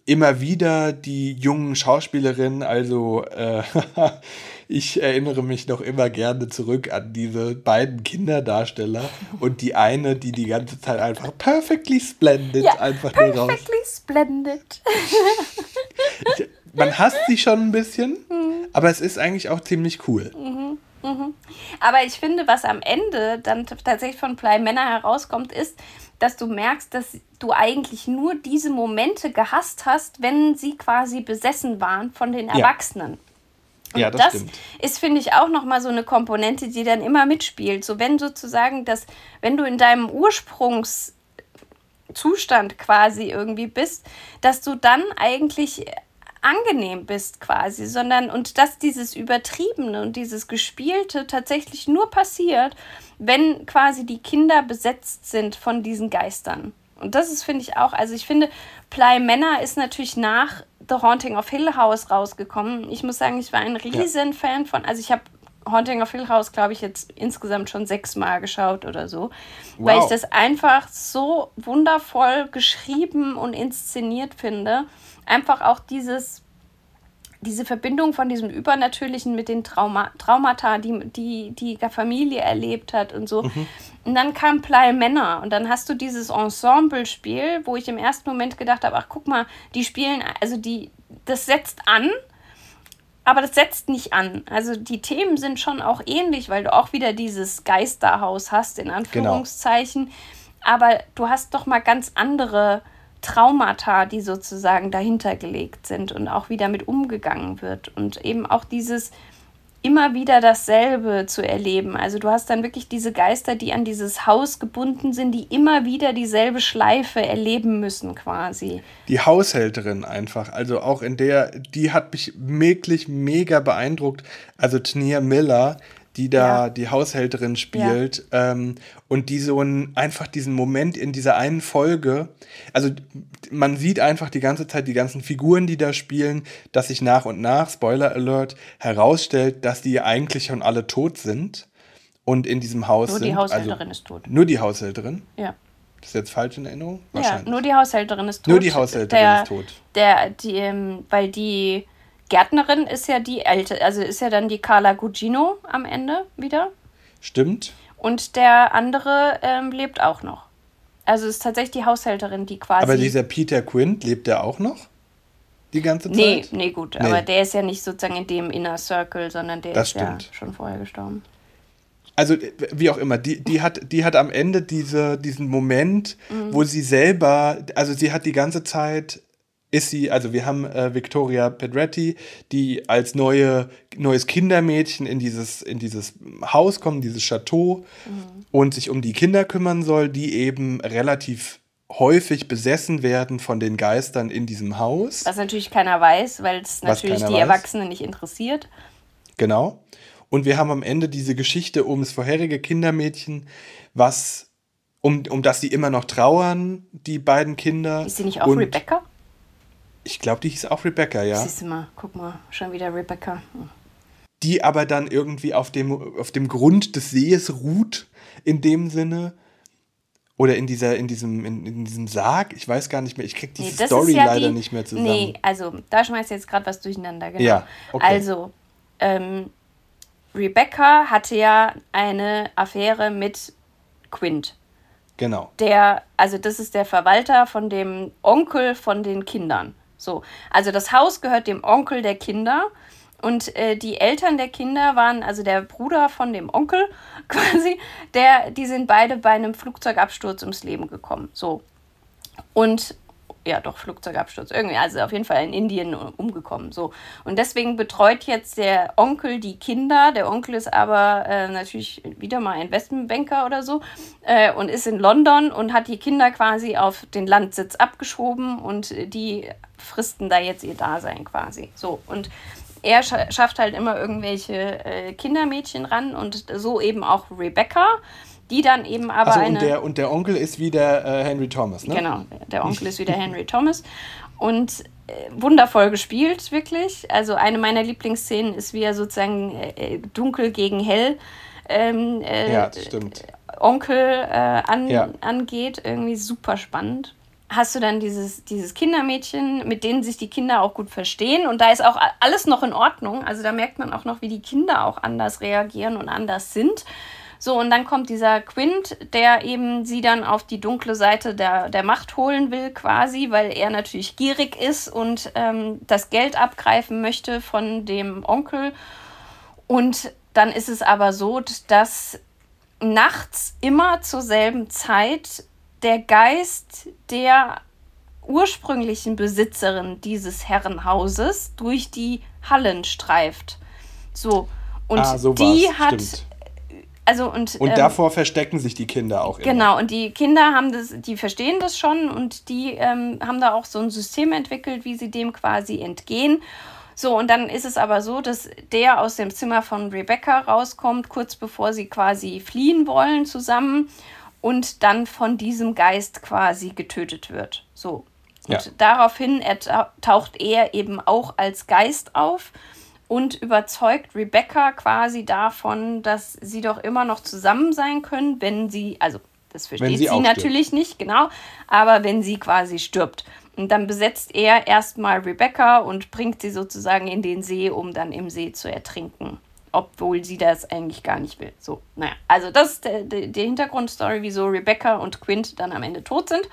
immer wieder die jungen Schauspielerinnen, also äh, ich erinnere mich noch immer gerne zurück an diese beiden Kinderdarsteller und die eine, die die ganze Zeit einfach perfectly splendid ja, einfach perfectly nur raus. Perfectly splendid. Man hasst sie schon ein bisschen, mhm. aber es ist eigentlich auch ziemlich cool. Mhm. Mhm. Aber ich finde, was am Ende dann tatsächlich von Play Männer herauskommt, ist, dass du merkst, dass du eigentlich nur diese Momente gehasst hast, wenn sie quasi besessen waren von den Erwachsenen. Und ja, das, das stimmt. ist, finde ich, auch nochmal so eine Komponente, die dann immer mitspielt. So, wenn sozusagen das, wenn du in deinem Ursprungszustand quasi irgendwie bist, dass du dann eigentlich angenehm bist quasi, sondern und dass dieses Übertriebene und dieses Gespielte tatsächlich nur passiert, wenn quasi die Kinder besetzt sind von diesen Geistern. Und das ist, finde ich, auch, also ich finde, Ply Männer ist natürlich nach The Haunting of Hill House rausgekommen. Ich muss sagen, ich war ein riesen ja. Fan von, also ich habe Haunting of Hill House, glaube ich, jetzt insgesamt schon sechsmal geschaut oder so, wow. weil ich das einfach so wundervoll geschrieben und inszeniert finde einfach auch dieses, diese Verbindung von diesem Übernatürlichen mit den Trauma, Traumata, die, die die Familie erlebt hat und so. Mhm. Und dann kam Plei Männer und dann hast du dieses Ensemble-Spiel, wo ich im ersten Moment gedacht habe, ach guck mal, die spielen, also die, das setzt an, aber das setzt nicht an. Also die Themen sind schon auch ähnlich, weil du auch wieder dieses Geisterhaus hast, in genau. Anführungszeichen. Genau. Aber du hast doch mal ganz andere Traumata, die sozusagen dahinter gelegt sind und auch wie damit umgegangen wird und eben auch dieses immer wieder dasselbe zu erleben. Also du hast dann wirklich diese Geister, die an dieses Haus gebunden sind, die immer wieder dieselbe Schleife erleben müssen quasi. Die Haushälterin einfach, also auch in der, die hat mich wirklich mega beeindruckt. Also Tania Miller, die da ja. die Haushälterin spielt ja. ähm, und die so ein, einfach diesen Moment in dieser einen Folge, also man sieht einfach die ganze Zeit die ganzen Figuren, die da spielen, dass sich nach und nach, Spoiler Alert, herausstellt, dass die eigentlich schon alle tot sind und in diesem Haus nur sind. Nur die Haushälterin also, ist tot. Nur die Haushälterin? Ja. Das ist jetzt falsch in Erinnerung? Wahrscheinlich. Ja, nur die Haushälterin ist tot. Nur die Haushälterin der, ist tot. Der, die, ähm, weil die Gärtnerin ist ja die ältere, also ist ja dann die Carla Gugino am Ende wieder. Stimmt. Und der andere ähm, lebt auch noch. Also ist tatsächlich die Haushälterin, die quasi. Aber dieser Peter Quint, lebt der auch noch? Die ganze Zeit? Nee, nee, gut. Nee. Aber der ist ja nicht sozusagen in dem Inner Circle, sondern der das ist stimmt. ja schon vorher gestorben. Also, wie auch immer, die, die, hat, die hat am Ende diese, diesen Moment, mhm. wo sie selber, also sie hat die ganze Zeit ist sie, also wir haben äh, Victoria Pedretti, die als neue, neues Kindermädchen in dieses, in dieses Haus kommt, dieses Chateau mhm. und sich um die Kinder kümmern soll, die eben relativ häufig besessen werden von den Geistern in diesem Haus. Was natürlich keiner weiß, weil es natürlich die weiß. Erwachsenen nicht interessiert. Genau. Und wir haben am Ende diese Geschichte um das vorherige Kindermädchen, was, um, um das sie immer noch trauern, die beiden Kinder. Ist sie nicht auch Und Rebecca? Ich glaube, die hieß auch Rebecca, ja. Siehst du mal, guck mal, schon wieder Rebecca. Hm. Die aber dann irgendwie auf dem, auf dem Grund des Sees ruht, in dem Sinne oder in dieser, in diesem, in, in diesem Sarg, ich weiß gar nicht mehr, ich krieg diese nee, Story ja leider die, nicht mehr zusammen. Nee, also da schmeißt jetzt gerade was durcheinander, genau. Ja, okay. Also, ähm, Rebecca hatte ja eine Affäre mit Quint. Genau. Der, also das ist der Verwalter von dem Onkel von den Kindern. So, also das Haus gehört dem Onkel der Kinder und äh, die Eltern der Kinder waren, also der Bruder von dem Onkel quasi, der, die sind beide bei einem Flugzeugabsturz ums Leben gekommen. So. Und ja, doch, Flugzeugabsturz. Irgendwie, also auf jeden Fall in Indien umgekommen. So. Und deswegen betreut jetzt der Onkel die Kinder. Der Onkel ist aber äh, natürlich wieder mal Investmentbanker oder so äh, und ist in London und hat die Kinder quasi auf den Landsitz abgeschoben und die fristen da jetzt ihr Dasein quasi. So. Und er schafft halt immer irgendwelche äh, Kindermädchen ran und so eben auch Rebecca, die dann eben aber also, eine... Und der, und der Onkel ist wieder äh, Henry Thomas, ne? Genau, der Onkel ist wieder Henry Thomas und äh, wundervoll gespielt, wirklich. Also eine meiner Lieblingsszenen ist, wie er sozusagen äh, dunkel gegen hell ähm, äh, ja, stimmt. Onkel äh, an, ja. angeht. Irgendwie super spannend hast du dann dieses, dieses Kindermädchen, mit denen sich die Kinder auch gut verstehen. Und da ist auch alles noch in Ordnung. Also da merkt man auch noch, wie die Kinder auch anders reagieren und anders sind. So, und dann kommt dieser Quint, der eben sie dann auf die dunkle Seite der, der Macht holen will, quasi, weil er natürlich gierig ist und ähm, das Geld abgreifen möchte von dem Onkel. Und dann ist es aber so, dass nachts immer zur selben Zeit der Geist der ursprünglichen Besitzerin dieses Herrenhauses durch die Hallen streift. So. Und ah, so die hat. Stimmt. Also und, und ähm, davor verstecken sich die Kinder auch immer. Genau, und die Kinder haben das, die verstehen das schon und die ähm, haben da auch so ein System entwickelt, wie sie dem quasi entgehen. So, und dann ist es aber so, dass der aus dem Zimmer von Rebecca rauskommt, kurz bevor sie quasi fliehen wollen zusammen und dann von diesem Geist quasi getötet wird. So. Und ja. daraufhin taucht er eben auch als Geist auf und überzeugt Rebecca quasi davon, dass sie doch immer noch zusammen sein können, wenn sie, also das versteht sie, sie natürlich nicht, genau, aber wenn sie quasi stirbt. Und dann besetzt er erstmal Rebecca und bringt sie sozusagen in den See, um dann im See zu ertrinken obwohl sie das eigentlich gar nicht will. So, naja, also das ist der, der, die Hintergrundstory, wieso Rebecca und Quint dann am Ende tot sind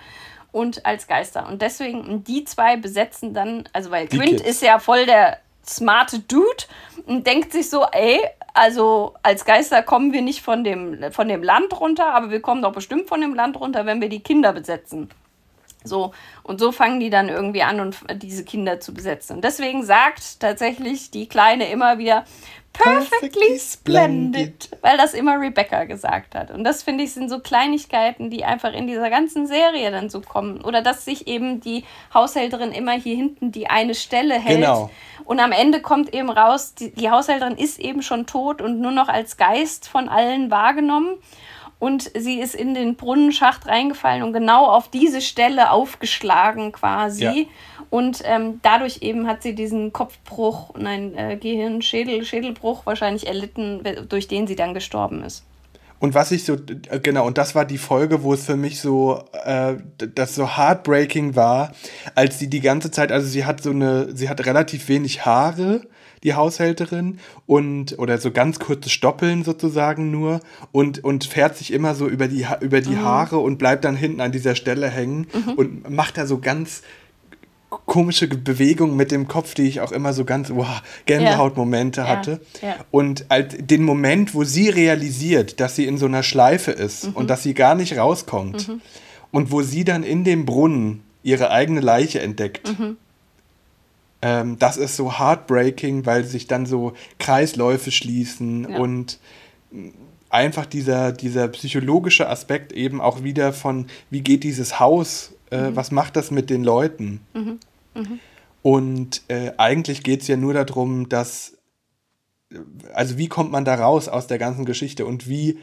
und als Geister. Und deswegen, die zwei besetzen dann, also weil die Quint Kids. ist ja voll der smarte Dude und denkt sich so, ey, also als Geister kommen wir nicht von dem, von dem Land runter, aber wir kommen doch bestimmt von dem Land runter, wenn wir die Kinder besetzen. So, und so fangen die dann irgendwie an, und diese Kinder zu besetzen. Und deswegen sagt tatsächlich die Kleine immer wieder, perfectly splendid, weil das immer Rebecca gesagt hat. Und das finde ich sind so Kleinigkeiten, die einfach in dieser ganzen Serie dann so kommen. Oder dass sich eben die Haushälterin immer hier hinten die eine Stelle hält. Genau. Und am Ende kommt eben raus, die, die Haushälterin ist eben schon tot und nur noch als Geist von allen wahrgenommen und sie ist in den Brunnenschacht reingefallen und genau auf diese Stelle aufgeschlagen quasi. Ja. Und ähm, dadurch eben hat sie diesen Kopfbruch, nein, äh, Gehirn, Schädel, Schädelbruch wahrscheinlich erlitten, durch den sie dann gestorben ist. Und was ich so, äh, genau, und das war die Folge, wo es für mich so, äh, das so heartbreaking war, als sie die ganze Zeit, also sie hat so eine, sie hat relativ wenig Haare, die Haushälterin, und, oder so ganz kurze Stoppeln sozusagen nur, und, und fährt sich immer so über die, über die mhm. Haare und bleibt dann hinten an dieser Stelle hängen mhm. und macht da so ganz, komische Bewegung mit dem Kopf, die ich auch immer so ganz wow, Gänsehautmomente ja. hatte. Ja. Ja. Und halt den Moment, wo sie realisiert, dass sie in so einer Schleife ist mhm. und dass sie gar nicht rauskommt. Mhm. Und wo sie dann in dem Brunnen ihre eigene Leiche entdeckt. Mhm. Ähm, das ist so heartbreaking, weil sich dann so Kreisläufe schließen Ja. und einfach dieser, dieser psychologische Aspekt eben auch wieder von, wie geht dieses Haus, äh, Mhm. was macht das mit den Leuten? Mhm. Mhm. Und äh, eigentlich geht es ja nur darum, dass, äh, also wie kommt man da raus aus der ganzen Geschichte und wie,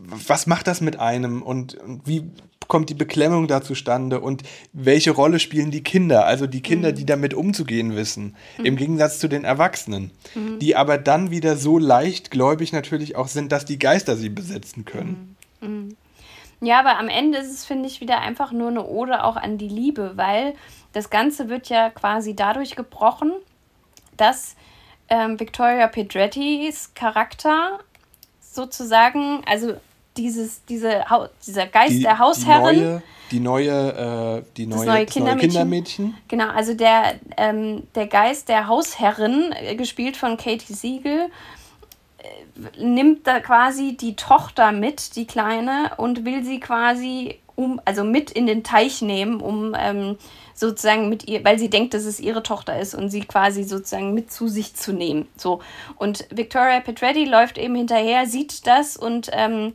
was macht das mit einem und, und wie kommt die Beklemmung da zustande und welche Rolle spielen die Kinder, also die Kinder, die damit umzugehen wissen, im Gegensatz zu den Erwachsenen, Mhm. die aber dann wieder so leichtgläubig natürlich auch sind, dass die Geister sie besetzen können. Mhm. Ja, aber am Ende ist es, finde ich, wieder einfach nur eine Ode auch an die Liebe, weil das Ganze wird ja quasi dadurch gebrochen, dass ähm, Victoria Pedrettis Charakter sozusagen, also dieses, diese, dieser Geist Die, der Hausherrin, Die neue, die neue, äh, die neue, neue Kindermädchen. Kindermädchen. Genau, also der, ähm, der Geist der Hausherrin, äh, gespielt von Katie Siegel, äh, nimmt da quasi die Tochter mit, die Kleine, und will sie quasi um, also mit in den Teich nehmen, um ähm, sozusagen mit ihr, weil sie denkt, dass es ihre Tochter ist und sie quasi sozusagen mit zu sich zu nehmen. So. Und Victoria Petretti läuft eben hinterher, sieht das und ähm,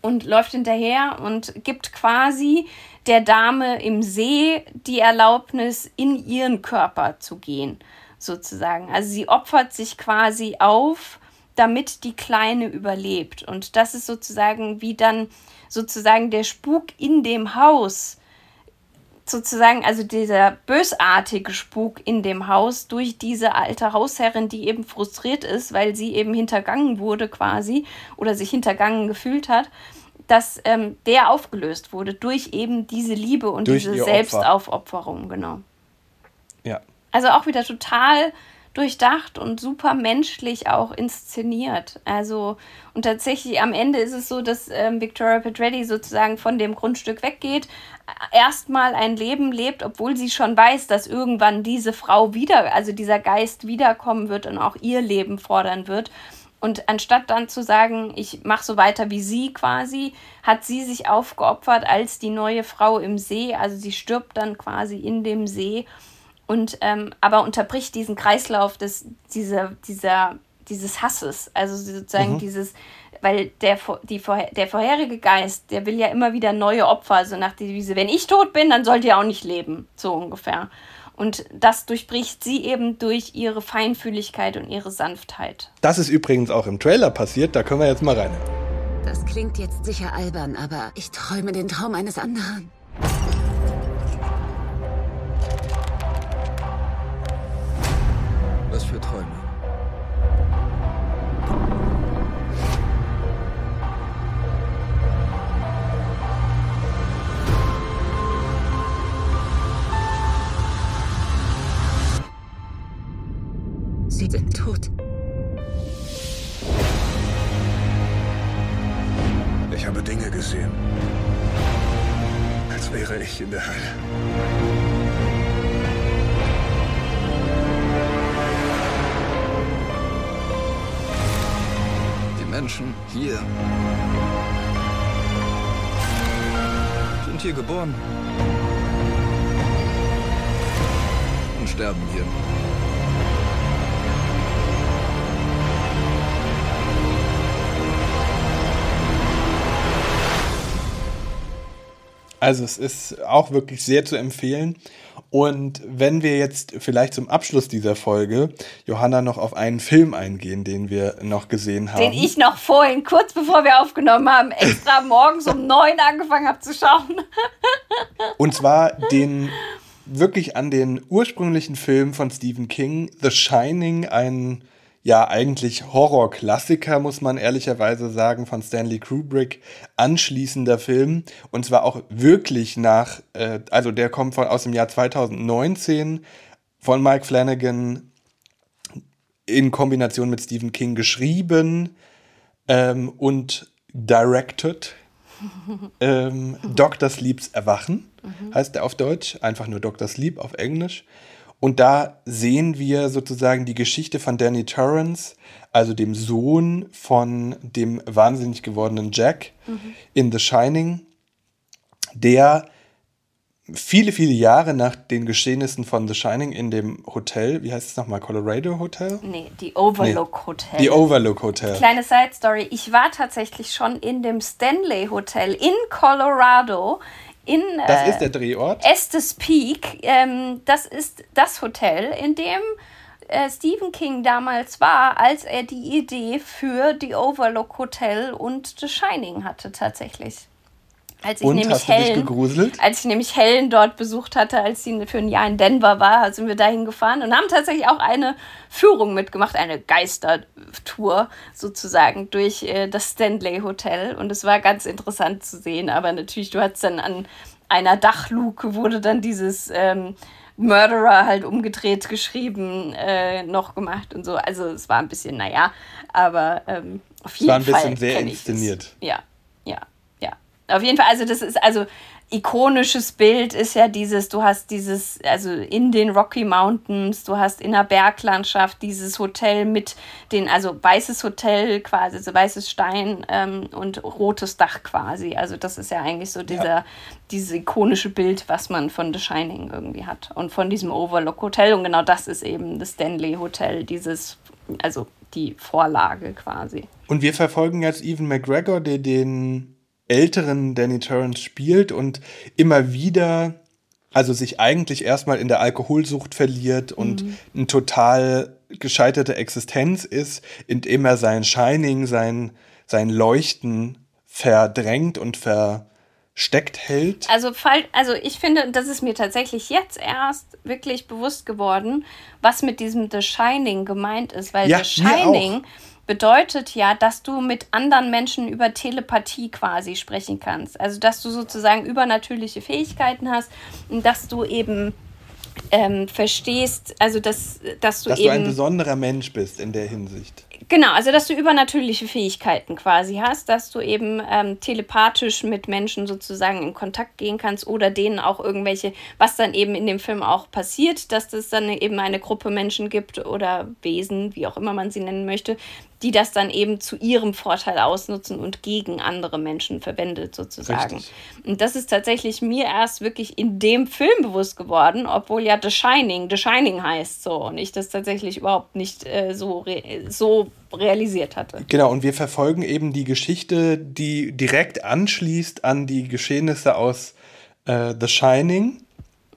und läuft hinterher und gibt quasi der Dame im See die Erlaubnis, in ihren Körper zu gehen, sozusagen. Also sie opfert sich quasi auf, damit die Kleine überlebt. Und das ist sozusagen wie dann sozusagen der Spuk in dem Haus, sozusagen, also dieser bösartige Spuk in dem Haus durch diese alte Hausherrin, die eben frustriert ist, weil sie eben hintergangen wurde quasi oder sich hintergangen gefühlt hat, dass ähm, der aufgelöst wurde durch eben diese Liebe und Durch diese. Selbstaufopferung, genau. Ja. Also auch wieder total durchdacht und super menschlich auch inszeniert. Also, und tatsächlich am Ende ist es so, dass ähm, Victoria Pedretti sozusagen von dem Grundstück weggeht, erstmal ein Leben lebt, obwohl sie schon weiß, dass irgendwann diese Frau wieder, also dieser Geist wiederkommen wird und auch ihr Leben fordern wird. Und anstatt dann zu sagen, ich mache so weiter wie sie quasi, hat sie sich aufgeopfert als die neue Frau im See. Also sie stirbt dann quasi in dem See und ähm, aber unterbricht diesen Kreislauf des, dieser, dieser, dieses Hasses. Also sozusagen Mhm. dieses, weil der, die, vorher- der vorherige Geist, der will ja immer wieder neue Opfer, also nach der Devise, wenn ich tot bin, dann sollt ihr auch nicht leben, so ungefähr. Und das durchbricht sie eben durch ihre Feinfühligkeit und ihre Sanftheit. Das ist übrigens auch im Trailer passiert, da können wir jetzt mal rein. Das klingt jetzt sicher albern, aber ich träume den Traum eines anderen. Was für Träume? Sie sind tot. Ich habe Dinge gesehen. Als wäre ich in der Hölle. Menschen hier sind hier geboren und sterben hier. Also es ist auch wirklich sehr zu empfehlen. Und wenn wir jetzt vielleicht zum Abschluss dieser Folge, Johanna, noch auf einen Film eingehen, den wir noch gesehen haben. Den ich noch vorhin, kurz bevor wir aufgenommen haben, extra morgens um neun angefangen habe zu schauen. Und zwar den wirklich an den ursprünglichen Film von Stephen King, The Shining, ein ja eigentlich Horrorklassiker, muss man ehrlicherweise sagen, von Stanley Kubrick, anschließender Film. Und zwar auch wirklich nach, äh, also der kommt von, aus dem Jahr 2019 von Mike Flanagan in Kombination mit Stephen King geschrieben ähm, und directed. Ähm, Dr. Sleeps Erwachen heißt er auf Deutsch, einfach nur Dr. Sleep auf Englisch. Und da sehen wir sozusagen die Geschichte von Danny Torrance, also dem Sohn von dem wahnsinnig gewordenen Jack Mhm. in The Shining, der viele, viele Jahre nach den Geschehnissen von The Shining in dem Hotel, wie heißt es nochmal, Colorado Hotel? Nee, die Overlook nee. Hotel. Die Overlook Hotel. Kleine Side Story, ich war tatsächlich schon in dem Stanley Hotel in Colorado. In, das äh, ist der Drehort. Estes Peak. Ähm, das ist das Hotel, in dem äh, Stephen King damals war, als er die Idee für die Overlook Hotel und The Shining hatte tatsächlich. Als ich, und, nämlich hast Helen, gegruselt? als ich nämlich Helen dort besucht hatte, als sie für ein Jahr in Denver war, sind wir dahin gefahren und haben tatsächlich auch eine Führung mitgemacht, eine Geistertour sozusagen durch äh, das Stanley Hotel. Und es war ganz interessant zu sehen, aber natürlich, du hattest dann an einer Dachluke wurde dann dieses ähm, Murderer halt umgedreht geschrieben äh, noch gemacht und so. Also es war ein bisschen, naja, aber ähm, auf jeden Fall. Es war ein bisschen sehr inszeniert. Ja. Auf jeden Fall, also das ist, also ikonisches Bild ist ja dieses, du hast dieses, also in den Rocky Mountains, du hast in der Berglandschaft dieses Hotel mit den, also weißes Hotel quasi, so weißes Stein ähm, und rotes Dach quasi. Also das ist ja eigentlich so dieser, ja. dieses ikonische Bild, was man von The Shining irgendwie hat. Und von diesem Overlook Hotel. Und genau das ist eben das Stanley Hotel, dieses, also die Vorlage quasi. Und wir verfolgen jetzt Evan McGregor, der den älteren Danny Torrance spielt und immer wieder, also sich eigentlich erstmal in der Alkoholsucht verliert und mhm. eine total gescheiterte Existenz ist, indem er sein Shining, sein, sein Leuchten verdrängt und versteckt hält. Also, also ich finde, das ist mir tatsächlich jetzt erst wirklich bewusst geworden, was mit diesem The Shining gemeint ist, weil ja, The Shining bedeutet ja, dass du mit anderen Menschen über Telepathie quasi sprechen kannst. Also, dass du sozusagen übernatürliche Fähigkeiten hast und dass du eben ähm, verstehst, also dass, dass du dass eben. Dass du ein besonderer Mensch bist in der Hinsicht. Genau, also dass du übernatürliche Fähigkeiten quasi hast, dass du eben ähm, telepathisch mit Menschen sozusagen in Kontakt gehen kannst oder denen auch irgendwelche, was dann eben in dem Film auch passiert, dass es dann eben eine Gruppe Menschen gibt oder Wesen, wie auch immer man sie nennen möchte, die das dann eben zu ihrem Vorteil ausnutzen und gegen andere Menschen verwendet sozusagen. Richtig. Und das ist tatsächlich mir erst wirklich in dem Film bewusst geworden, obwohl ja The Shining The Shining heißt so und ich das tatsächlich überhaupt nicht äh, so, re so realisiert hatte. Genau, und wir verfolgen eben die Geschichte, die direkt anschließt an die Geschehnisse aus äh, The Shining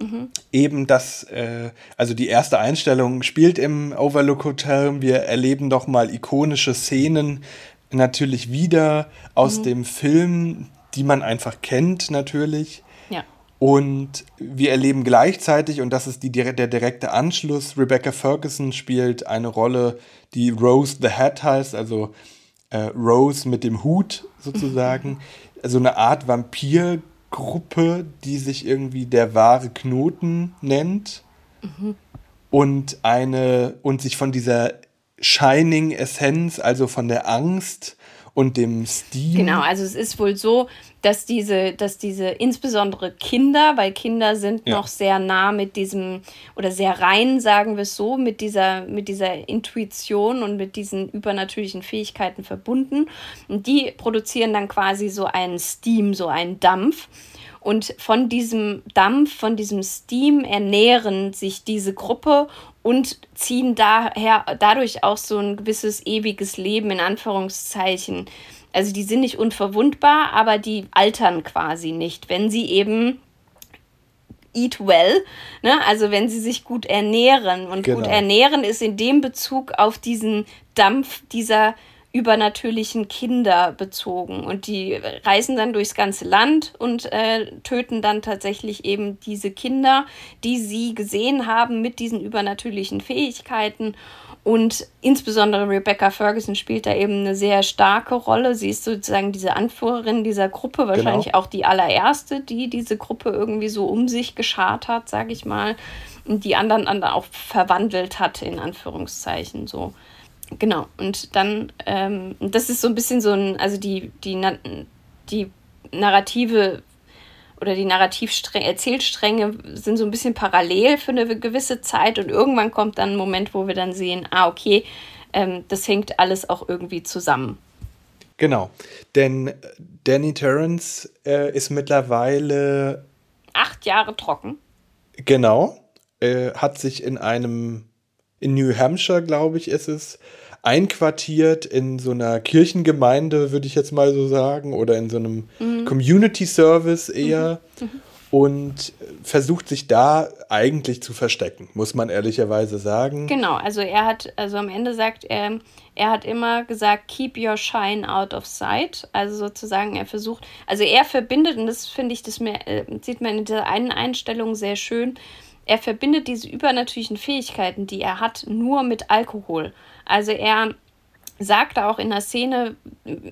Mhm. Eben das, äh, also die erste Einstellung spielt im Overlook Hotel. Wir erleben doch mal ikonische Szenen natürlich wieder aus mhm. dem Film, die man einfach kennt natürlich. Ja. Und wir erleben gleichzeitig, und das ist die, der direkte Anschluss, Rebecca Ferguson spielt eine Rolle, die Rose the Hat heißt, also äh, Rose mit dem Hut sozusagen. Also eine Art Vampir Gruppe, die sich irgendwie der wahre Knoten nennt mhm. und eine und sich von dieser Shining Essenz, also von der Angst und dem Steam. Genau, also es ist wohl so, dass diese, dass diese insbesondere Kinder, weil Kinder sind ja. noch sehr nah mit diesem oder sehr rein, sagen wir es so, mit dieser, mit dieser Intuition und mit diesen übernatürlichen Fähigkeiten verbunden. Und die produzieren dann quasi so einen Steam, so einen Dampf. Und von diesem Dampf, von diesem Steam ernähren sich diese Gruppe und ziehen daher dadurch auch so ein gewisses ewiges Leben in Anführungszeichen. Also die sind nicht unverwundbar, aber die altern quasi nicht, wenn sie eben eat well, ne? also wenn sie sich gut ernähren. Und genau. gut ernähren ist in dem Bezug auf diesen Dampf dieser übernatürlichen Kinder bezogen. Und die reisen dann durchs ganze Land und äh, töten dann tatsächlich eben diese Kinder, die sie gesehen haben mit diesen übernatürlichen Fähigkeiten. Und insbesondere Rebecca Ferguson spielt da eben eine sehr starke Rolle. Sie ist sozusagen diese Anführerin dieser Gruppe, wahrscheinlich genau. auch die allererste, die diese Gruppe irgendwie so um sich geschart hat, sage ich mal. Und die anderen dann auch verwandelt hat, in Anführungszeichen so. Genau, und dann, ähm, das ist so ein bisschen so ein, also die, die, die Narrative oder die Narrativ-Erzählstränge sind so ein bisschen parallel für eine gewisse Zeit und irgendwann kommt dann ein Moment, wo wir dann sehen, ah, okay, ähm, das hängt alles auch irgendwie zusammen. Genau, denn Danny Terrence äh, ist mittlerweile acht Jahre trocken. Genau. Äh, hat sich in einem, in New Hampshire, glaube ich, ist es, einquartiert in so einer Kirchengemeinde, würde ich jetzt mal so sagen, oder in so einem mhm. Community Service eher. Mhm. Mhm. Und versucht sich da eigentlich zu verstecken, muss man ehrlicherweise sagen. Genau, also er hat, also am Ende sagt er, er hat immer gesagt, keep your shine out of sight. Also sozusagen, er versucht, also er verbindet, und das finde ich, das mehr, äh, sieht man in dieser einen Einstellung sehr schön, er verbindet diese übernatürlichen Fähigkeiten, die er hat, nur mit Alkohol. Also er sagte auch in der Szene,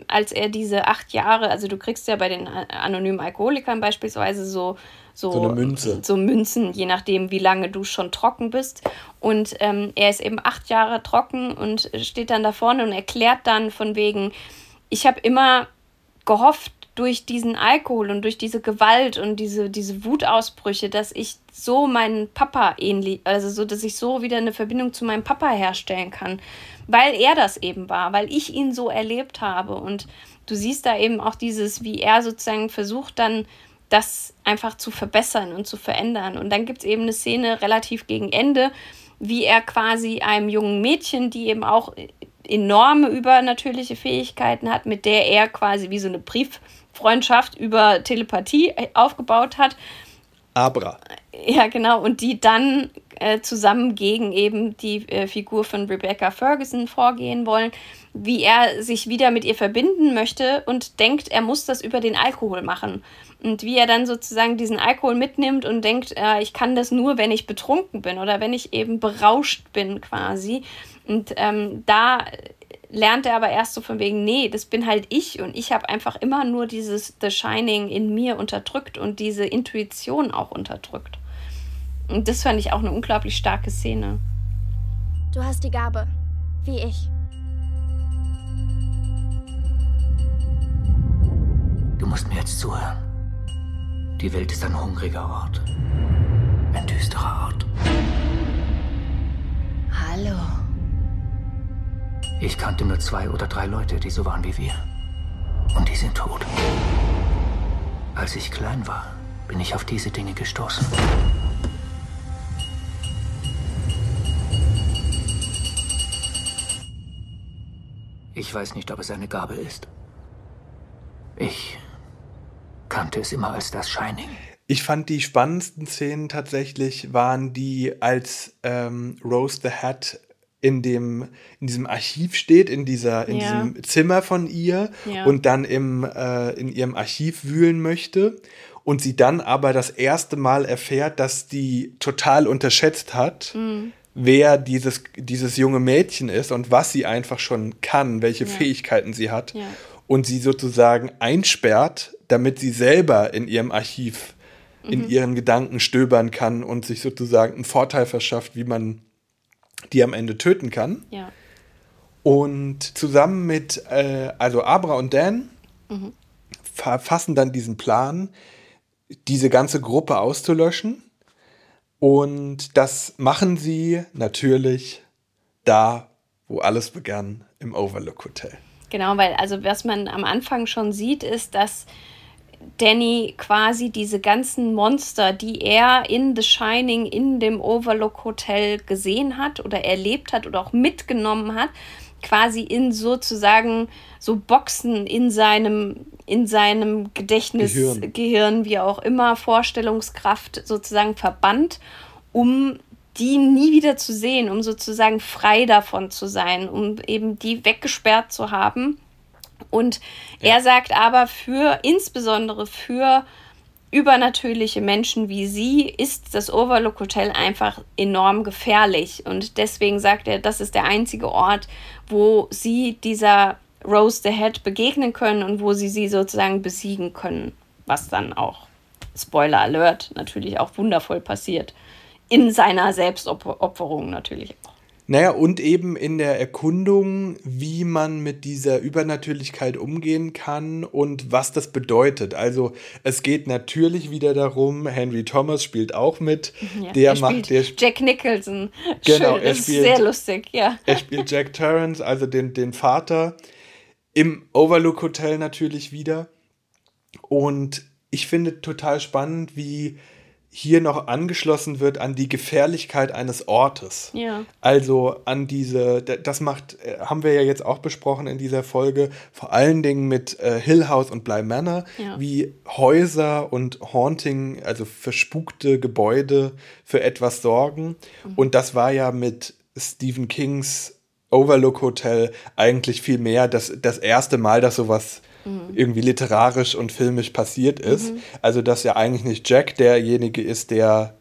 als er diese acht Jahre, also du kriegst ja bei den anonymen Alkoholikern beispielsweise so so, so, Münze. so Münzen, je nachdem, wie lange du schon trocken bist. Und ähm, er ist eben acht Jahre trocken und steht dann da vorne und erklärt dann von wegen, ich habe immer gehofft, durch diesen Alkohol und durch diese Gewalt und diese, diese Wutausbrüche, dass ich so meinen Papa ähnlich, also so, dass ich so wieder eine Verbindung zu meinem Papa herstellen kann, weil er das eben war, weil ich ihn so erlebt habe. Und du siehst da eben auch dieses, wie er sozusagen versucht dann, das einfach zu verbessern und zu verändern. Und dann gibt es eben eine Szene relativ gegen Ende, wie er quasi einem jungen Mädchen, die eben auch enorme übernatürliche Fähigkeiten hat, mit der er quasi wie so eine Brief Freundschaft über Telepathie äh, aufgebaut hat. Abra. Ja, genau. Und die dann äh, zusammen gegen eben die äh, Figur von Rebecca Ferguson vorgehen wollen, wie er sich wieder mit ihr verbinden möchte und denkt, er muss das über den Alkohol machen. Und wie er dann sozusagen diesen Alkohol mitnimmt und denkt, äh, ich kann das nur, wenn ich betrunken bin oder wenn ich eben berauscht bin quasi. Und ähm, da lernt er aber erst so von wegen, nee, das bin halt ich und ich habe einfach immer nur dieses The Shining in mir unterdrückt und diese Intuition auch unterdrückt. Und das fand ich auch eine unglaublich starke Szene. Du hast die Gabe, wie ich. Du musst mir jetzt zuhören. Die Welt ist ein hungriger Ort. Ein düsterer Ort. Hallo. Ich kannte nur zwei oder drei Leute, die so waren wie wir. Und die sind tot. Als ich klein war, bin ich auf diese Dinge gestoßen. Ich weiß nicht, ob es eine Gabe ist. Ich kannte es immer als das Shining. Ich fand die spannendsten Szenen tatsächlich waren die, als ähm, Rose the Hat in dem in diesem Archiv steht, in dieser in ja. diesem Zimmer von ihr ja. und dann im äh, in ihrem Archiv wühlen möchte und sie dann aber das erste Mal erfährt, dass die total unterschätzt hat, mhm. wer dieses dieses junge Mädchen ist und was sie einfach schon kann, welche ja. Fähigkeiten sie hat und sie sozusagen einsperrt, damit sie selber in ihrem Archiv in mhm. ihren Gedanken stöbern kann und sich sozusagen einen Vorteil verschafft, wie man die am Ende töten kann. Ja. Und zusammen mit, äh, also Abra und Dan mhm. verfassen dann diesen Plan, diese ganze Gruppe auszulöschen. Und das machen sie natürlich da, wo alles begann, im Overlook Hotel. Genau, weil also was man am Anfang schon sieht, ist, dass Danny quasi diese ganzen Monster, die er in The Shining, in dem Overlook Hotel gesehen hat oder erlebt hat oder auch mitgenommen hat, quasi in sozusagen so Boxen in seinem, in seinem Gedächtnis, Gehirn. Gehirn, wie auch immer, Vorstellungskraft sozusagen verbannt, um die nie wieder zu sehen, um sozusagen frei davon zu sein, um eben die weggesperrt zu haben und ja. er sagt aber für, insbesondere für übernatürliche Menschen wie sie, ist das Overlook Hotel einfach enorm gefährlich. Und deswegen sagt er, das ist der einzige Ort, wo sie dieser Rose the Head begegnen können und wo sie sie sozusagen besiegen können. Was dann auch, Spoiler Alert, natürlich auch wundervoll passiert. In seiner Selbstopferung natürlich. Naja, und eben in der Erkundung, wie man mit dieser Übernatürlichkeit umgehen kann und was das bedeutet. Also es geht natürlich wieder darum, Henry Thomas spielt auch mit. Ja, der macht der Jack Nicholson. Genau, Schön, er spielt, sehr lustig, ja. Er spielt Jack Torrance, also den, den Vater, im Overlook Hotel natürlich wieder. Und ich finde total spannend, wie hier noch angeschlossen wird an die Gefährlichkeit eines Ortes. Ja. Also an diese, das macht, äh, haben wir ja jetzt auch besprochen in dieser Folge, vor allen Dingen mit äh, Hill House und Bly Manor, Ja. wie Häuser und Haunting, also verspukte Gebäude für etwas sorgen. Mhm. Und das war ja mit Stephen Kings Overlook Hotel eigentlich viel mehr das, das erste Mal, dass sowas Mhm. irgendwie literarisch und filmisch passiert ist. Mhm. Also, dass ja eigentlich nicht Jack derjenige ist, der,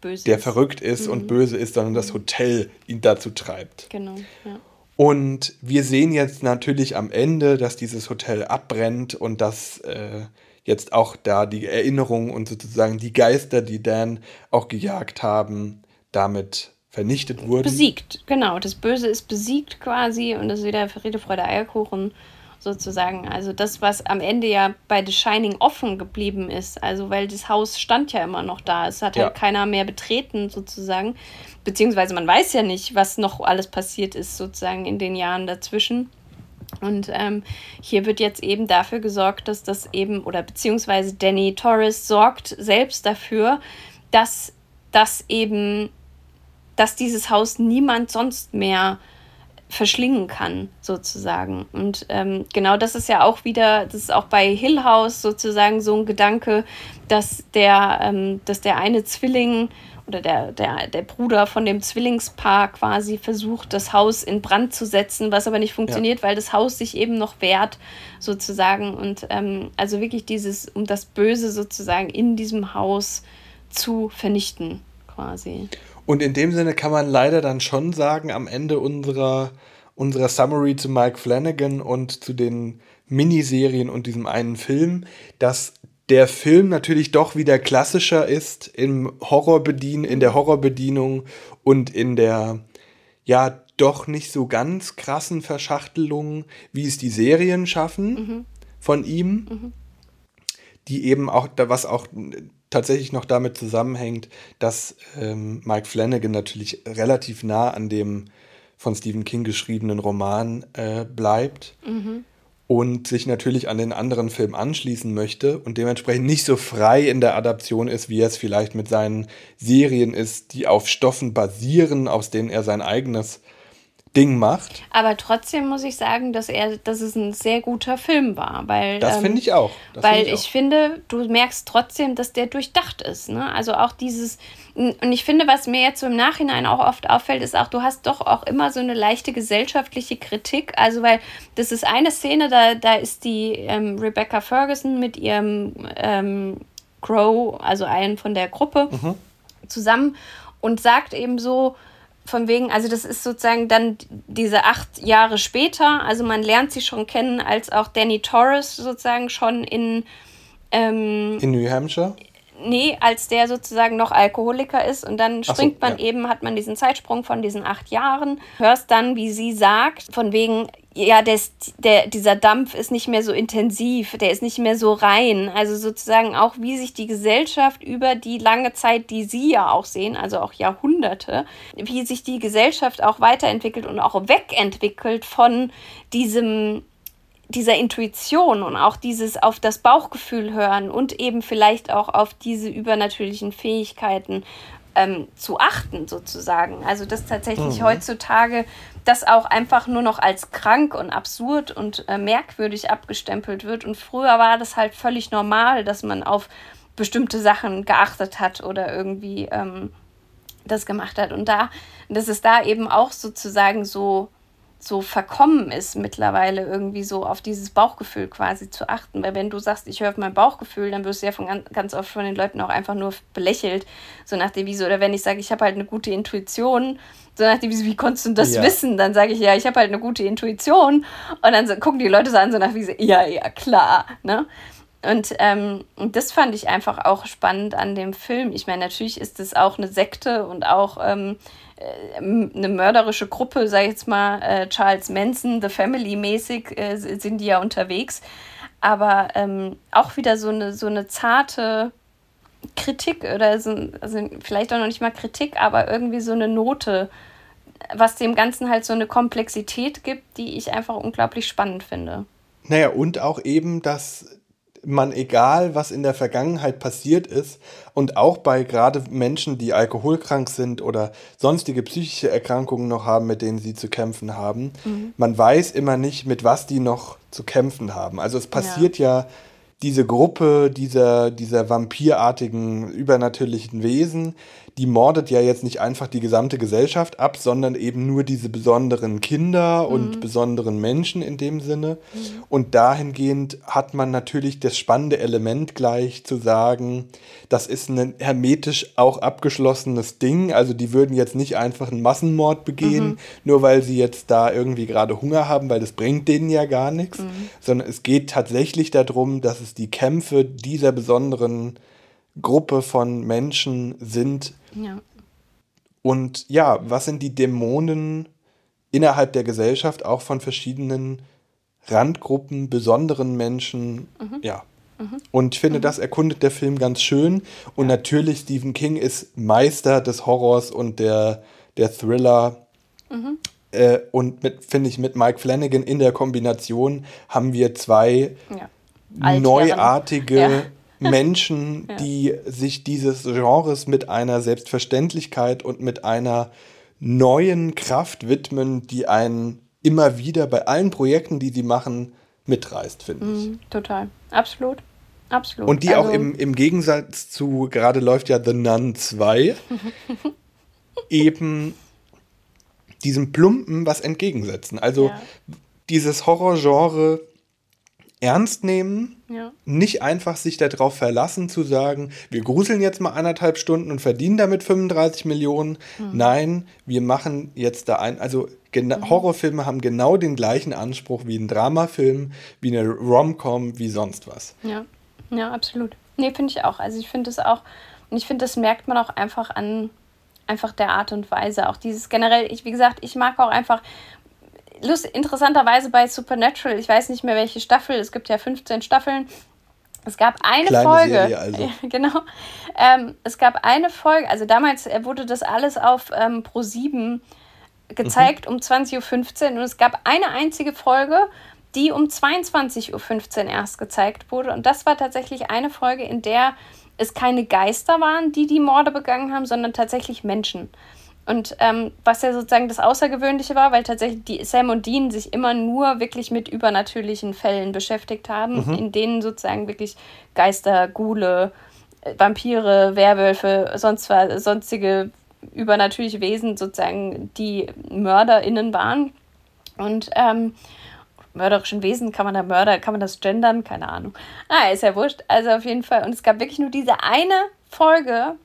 Böse der ist. verrückt ist Mhm. und böse ist, sondern das Hotel ihn dazu treibt. Genau, ja. Und wir sehen jetzt natürlich am Ende, dass dieses Hotel abbrennt und dass äh, jetzt auch da die Erinnerungen und sozusagen die Geister, die Dan auch gejagt haben, damit vernichtet wurden. Besiegt, genau. Das Böse ist besiegt quasi und das ist wieder Friede, Freude, Eierkuchen sozusagen. Also das, was am Ende ja bei The Shining offen geblieben ist. Also weil das Haus stand ja immer noch da. Es hat Ja. halt keiner mehr betreten sozusagen. Beziehungsweise man weiß ja nicht, was noch alles passiert ist sozusagen in den Jahren dazwischen. Und ähm, hier wird jetzt eben dafür gesorgt, dass das eben, oder beziehungsweise Danny Torres sorgt selbst dafür, dass das eben, dass dieses Haus niemand sonst mehr verschlingen kann, sozusagen. Und ähm, genau das ist ja auch wieder, das ist auch bei Hill House sozusagen so ein Gedanke, dass der, ähm, dass der eine Zwilling oder der, der, der Bruder von dem Zwillingspaar quasi versucht, das Haus in Brand zu setzen, was aber nicht funktioniert, weil das Haus sich eben noch wehrt, sozusagen. Und ähm, also wirklich dieses, um das Böse sozusagen in diesem Haus zu vernichten, quasi. Und in dem Sinne kann man leider dann schon sagen, am Ende unserer, unserer Summary zu Mike Flanagan und zu den Miniserien und diesem einen Film, dass der Film natürlich doch wieder klassischer ist im Horrorbedien, in der Horrorbedienung und in der ja doch nicht so ganz krassen Verschachtelung, wie es die Serien schaffen von ihm die eben auch, da was auch tatsächlich noch damit zusammenhängt, dass ähm, Mike Flanagan natürlich relativ nah an dem von Stephen King geschriebenen Roman äh, bleibt Mhm. und sich natürlich an den anderen Film anschließen möchte und dementsprechend nicht so frei in der Adaption ist, wie er es vielleicht mit seinen Serien ist, die auf Stoffen basieren, aus denen er sein eigenes Ding macht. Aber trotzdem muss ich sagen, dass er, dass es ein sehr guter Film war, weil Das ähm, finde ich auch. Das weil finde ich, auch. finde, du merkst trotzdem, dass der durchdacht ist. Ne? Also auch dieses, und ich finde, was mir jetzt so im Nachhinein auch oft auffällt, ist auch, du hast doch auch immer so eine leichte gesellschaftliche Kritik. Also, weil das ist eine Szene, da, da ist die ähm, Rebecca Ferguson mit ihrem ähm, Crow, also einen von der Gruppe, zusammen und sagt eben so, von wegen, also das ist sozusagen dann diese acht Jahre später, also man lernt sie schon kennen, als auch Danny Torres sozusagen schon in, ähm, In New Hampshire? Nee, als der sozusagen noch Alkoholiker ist und dann Ach so, springt man ja. eben, hat man diesen Zeitsprung von diesen acht Jahren, hörst dann, wie sie sagt, von wegen, ja, des, der, dieser Dampf ist nicht mehr so intensiv, der ist nicht mehr so rein. Also sozusagen auch, wie sich die Gesellschaft über die lange Zeit, die sie ja auch sehen, also auch Jahrhunderte, wie sich die Gesellschaft auch weiterentwickelt und auch wegentwickelt von diesem dieser Intuition und auch dieses auf das Bauchgefühl hören und eben vielleicht auch auf diese übernatürlichen Fähigkeiten ähm, zu achten, sozusagen. Also dass tatsächlich Mhm. heutzutage das auch einfach nur noch als krank und absurd und äh, merkwürdig abgestempelt wird. Und früher war das halt völlig normal, dass man auf bestimmte Sachen geachtet hat oder irgendwie ähm, das gemacht hat. Und da, dass es da eben auch sozusagen so so verkommen ist mittlerweile irgendwie so auf dieses Bauchgefühl quasi zu achten. Weil wenn du sagst, ich höre auf mein Bauchgefühl, dann wirst du ja von ganz, ganz oft von den Leuten auch einfach nur belächelt. So nach dem Wieso. Oder wenn ich sage, ich habe halt eine gute Intuition, so nach dem Wieso, wie konntest du das Ja. wissen? Dann sage ich, ja, ich habe halt eine gute Intuition. Und dann so, gucken die Leute so an, so nach Wieso, ja, ja, klar. Ne? Und ähm, das fand ich einfach auch spannend an dem Film. Ich meine, natürlich ist es auch eine Sekte und auch ähm, äh, eine mörderische Gruppe, sag ich jetzt mal, äh, Charles Manson, The Family mäßig äh, sind die ja unterwegs. Aber ähm, auch wieder so eine, so eine zarte Kritik oder so, also vielleicht auch noch nicht mal Kritik, aber irgendwie so eine Note, was dem Ganzen halt so eine Komplexität gibt, die ich einfach unglaublich spannend finde. Naja, und auch eben, dass man egal, was in der Vergangenheit passiert ist und auch bei gerade Menschen, die alkoholkrank sind oder sonstige psychische Erkrankungen noch haben, mit denen sie zu kämpfen haben, mhm. man weiß immer nicht, mit was die noch zu kämpfen haben. Also es passiert ja, ja diese Gruppe dieser, dieser vampirartigen, übernatürlichen Wesen, die mordet ja jetzt nicht einfach die gesamte Gesellschaft ab, sondern eben nur diese besonderen Kinder mhm. und besonderen Menschen in dem Sinne. Mhm. Und dahingehend hat man natürlich das spannende Element gleich zu sagen, das ist ein hermetisch auch abgeschlossenes Ding. Also die würden jetzt nicht einfach einen Massenmord begehen, mhm. nur weil sie jetzt da irgendwie gerade Hunger haben, weil das bringt denen ja gar nichts, mhm. sondern es geht tatsächlich darum, dass es die Kämpfe dieser besonderen Gruppe von Menschen sind. Ja. Und ja, was sind die Dämonen innerhalb der Gesellschaft, auch von verschiedenen Randgruppen, besonderen Menschen? Mhm. Ja. Mhm. Und ich finde, mhm. das erkundet der Film ganz schön. Und ja. natürlich, Stephen King ist Meister des Horrors und der, der Thriller. Mhm. Äh, und mit, finde ich, mit Mike Flanagan in der Kombination haben wir zwei ja. neuartige. Menschen, ja. die sich dieses Genres mit einer Selbstverständlichkeit und mit einer neuen Kraft widmen, die einen immer wieder bei allen Projekten, die sie machen, mitreißt, finde ich. Mm, total. Absolut. Absolut. Und die also, auch im, im Gegensatz zu, gerade läuft ja The Nun 2, eben diesem Plumpen was entgegensetzen. Also ja. dieses Horrorgenre ernst nehmen, ja. nicht einfach sich darauf verlassen zu sagen, wir gruseln jetzt mal anderthalb Stunden und verdienen damit 35 Millionen. Mhm. Nein, wir machen jetzt da ein, also mhm. Horrorfilme haben genau den gleichen Anspruch wie ein Dramafilm, wie eine Rom-Com, wie sonst was. Ja, ja, absolut. Nee, finde ich auch. Also ich finde es auch, und ich finde, das merkt man auch einfach an einfach der Art und Weise. Auch dieses generell, ich, wie gesagt, ich mag auch einfach, Lust, interessanterweise bei Supernatural, ich weiß nicht mehr welche Staffel, es gibt ja 15 Staffeln. Es gab eine Kleine Folge. Also. Ja, genau. Ähm, es gab eine Folge, also damals äh, wurde das alles auf ähm, Pro 7 gezeigt mhm. um 20.15 Uhr und es gab eine einzige Folge, die um 22.15 Uhr erst gezeigt wurde. Und das war tatsächlich eine Folge, in der es keine Geister waren, die die Morde begangen haben, sondern tatsächlich Menschen. Und ähm, was ja sozusagen das Außergewöhnliche war, weil tatsächlich die Sam und Dean sich immer nur wirklich mit übernatürlichen Fällen beschäftigt haben, mhm. in denen sozusagen wirklich Geister, Ghule, äh, Vampire, Werwölfe, sonst sonstige übernatürliche Wesen sozusagen die MörderInnen waren. Und ähm, mörderischen Wesen, kann man da Mörder, kann man das gendern? Keine Ahnung. Ah, ist ja wurscht. Also auf jeden Fall. Und es gab wirklich nur diese eine Folge,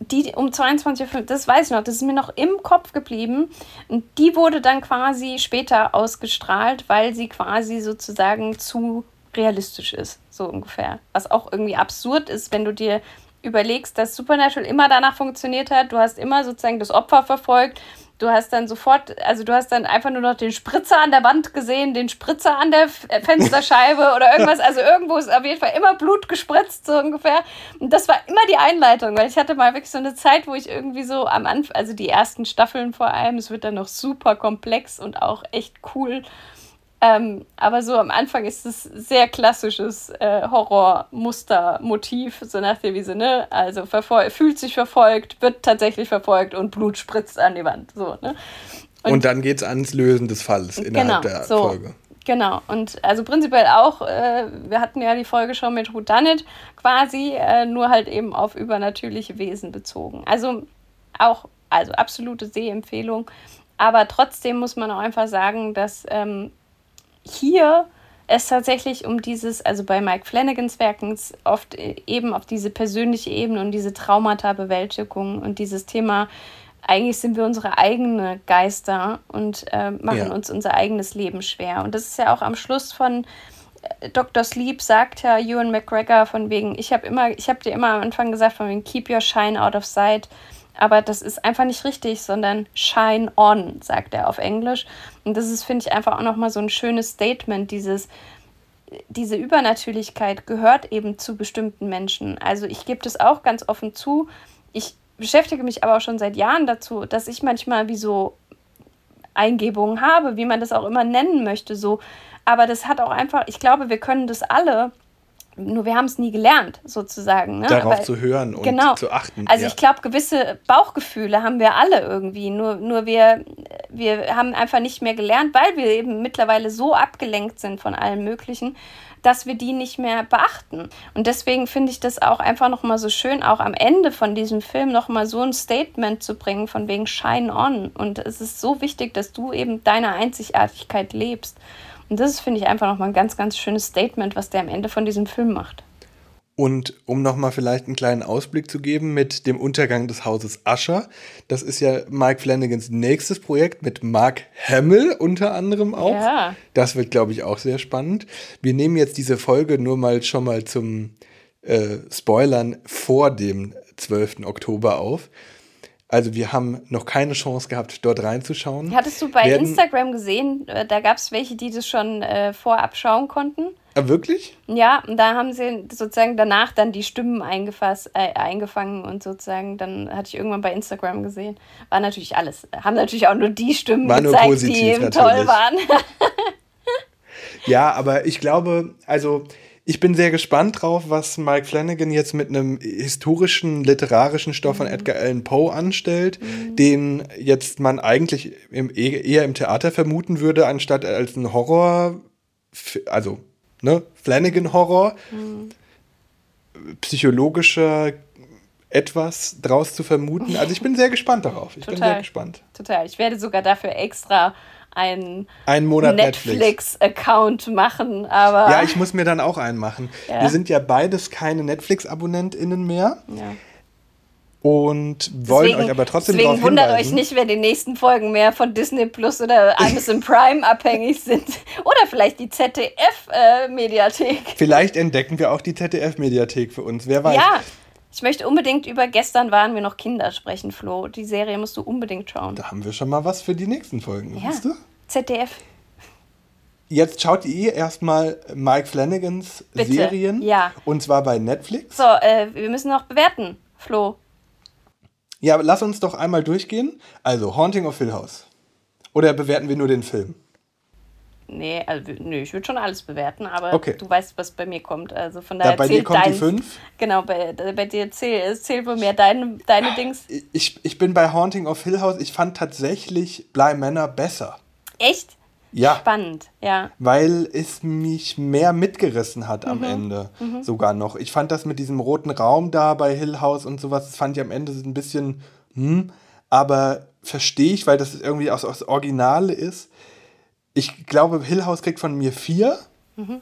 die um 22.05 Uhr, das weiß ich noch, das ist mir noch im Kopf geblieben. Und die wurde dann quasi später ausgestrahlt, weil sie quasi sozusagen zu realistisch ist, so ungefähr. Was auch irgendwie absurd ist, wenn du dir überlegst, dass Supernatural immer danach funktioniert hat. Du hast immer sozusagen das Opfer verfolgt Du hast dann sofort, also du hast dann einfach nur noch den Spritzer an der Wand gesehen, den Spritzer an der äh, Fensterscheibe oder irgendwas. Also irgendwo ist auf jeden Fall immer Blut gespritzt, so ungefähr. Und das war immer die Einleitung, weil ich hatte mal wirklich so eine Zeit, wo ich irgendwie so am Anfang, also die ersten Staffeln vor allem, es wird dann noch super komplex und auch echt cool ähm, aber so am Anfang ist es sehr klassisches äh, Horror-Muster-Motiv, so nach der Wiese, ne? Also fühlt sich verfolgt, wird tatsächlich verfolgt und Blut spritzt an die Wand. So, ne? Und, und dann geht es ans Lösen des Falles innerhalb genau, der so, Folge. Genau, und also prinzipiell auch, äh, wir hatten ja die Folge schon mit Who Done It quasi, äh, nur halt eben auf übernatürliche Wesen bezogen. Also auch, also absolute Sehempfehlung. Aber trotzdem muss man auch einfach sagen, dass ähm, hier es tatsächlich um dieses, also bei Mike Flanagans Werken oft eben auf diese persönliche Ebene und diese Traumata-Bewältigung und dieses Thema, eigentlich sind wir unsere eigenen Geister und äh, machen ja. uns unser eigenes Leben schwer. Und das ist ja auch am Schluss von äh, Dr. Sleep sagt ja Ewan McGregor von wegen, ich habe immer, ich habe dir immer am Anfang gesagt, von wegen keep your shine out of sight. Aber das ist einfach nicht richtig, sondern shine on, sagt er auf Englisch. Und das ist, finde ich, einfach auch nochmal so ein schönes Statement, dieses, diese Übernatürlichkeit gehört eben zu bestimmten Menschen. Also ich gebe das auch ganz offen zu. Ich beschäftige mich aber auch schon seit Jahren dazu, dass ich manchmal wie so Eingebungen habe, wie man das auch immer nennen möchte, so. Aber das hat auch einfach, ich glaube, wir können das alle nur wir haben es nie gelernt, sozusagen. Ne? Darauf Aber, zu hören und genau. zu achten. Also ja. ich glaube, gewisse Bauchgefühle haben wir alle irgendwie. Nur, nur wir, wir haben einfach nicht mehr gelernt, weil wir eben mittlerweile so abgelenkt sind von allem Möglichen, dass wir die nicht mehr beachten. Und deswegen finde ich das auch einfach nochmal so schön, auch am Ende von diesem Film nochmal so ein Statement zu bringen, von wegen Shine On. Und es ist so wichtig, dass du eben deine Einzigartigkeit lebst. Und das finde ich einfach nochmal ein ganz, ganz schönes Statement, was der am Ende von diesem Film macht. Und um nochmal vielleicht einen kleinen Ausblick zu geben mit dem Untergang des Hauses Usher. Das ist ja Mike Flanagans nächstes Projekt mit Mark Hamill unter anderem auch. Ja. Das wird, glaube ich, auch sehr spannend. Wir nehmen jetzt diese Folge nur mal schon mal zum äh, Spoilern vor dem 12. Oktober auf. Also wir haben noch keine Chance gehabt, dort reinzuschauen. Hattest du bei Werden- Instagram gesehen, äh, da gab es welche, die das schon äh, vorab schauen konnten? Ah, wirklich? Ja, und da haben sie sozusagen danach dann die Stimmen eingefasst, äh, eingefangen und sozusagen dann hatte ich irgendwann bei Instagram gesehen. War natürlich alles, haben natürlich auch nur die Stimmen War gezeigt, positiv, die toll waren. Ja, aber ich glaube, also ich bin sehr gespannt drauf, was Mike Flanagan jetzt mit einem historischen, literarischen Stoff von Edgar Allan Poe anstellt, den jetzt man eigentlich im, eher im Theater vermuten würde, anstatt als ein Horror, also ne, Flanagan-Horror, psychologischer etwas draus zu vermuten. Also ich bin sehr gespannt darauf. Ich bin sehr gespannt. Total. Ich werde sogar dafür extra einen Einen Monat Netflix. Netflix-Account machen, aber Ja, ich muss mir dann auch einen machen. Ja. Wir sind ja beides keine Netflix-AbonnentInnen mehr Ja. und wollen euch aber trotzdem deswegen darauf wundert euch nicht, wer die nächsten Folgen mehr von Disney Plus oder Amazon Prime abhängig sind. Oder vielleicht die ZDF-Mediathek. Vielleicht entdecken wir auch die ZDF-Mediathek für uns. Wer weiß. ja, ich möchte unbedingt über Gestern waren wir noch Kinder sprechen, Flo. Die Serie musst du unbedingt schauen. Da haben wir schon mal was für die nächsten Folgen. Ja, du? ZDF. Jetzt schaut ihr erstmal Mike Flanagans Bitte. Serien. Ja. Und zwar bei Netflix. So, äh, wir müssen noch bewerten, Flo. Ja, lass uns doch einmal durchgehen. Also, Haunting of Hill House. Oder bewerten wir nur den Film? Nee, also, nö, ich würde schon alles bewerten, aber Okay. du weißt, was bei mir kommt. Also von Da, daher bei dir kommt die deins- 5. Genau, bei, bei dir zählt, zählt wohl mehr deine, deine Dings. Ich, ich bin bei Haunting of Hill House. Ich fand tatsächlich Bly Manor besser. Echt? Ja. Spannend, ja. weil es mich mehr mitgerissen hat am Mhm. Ende Mhm. sogar noch. Ich fand das mit diesem roten Raum da bei Hill House und sowas, das fand ich am Ende ein bisschen, hm, aber verstehe ich, weil das irgendwie aus, aus Originale ist. Ich glaube, Hill House kriegt von mir vier Mhm.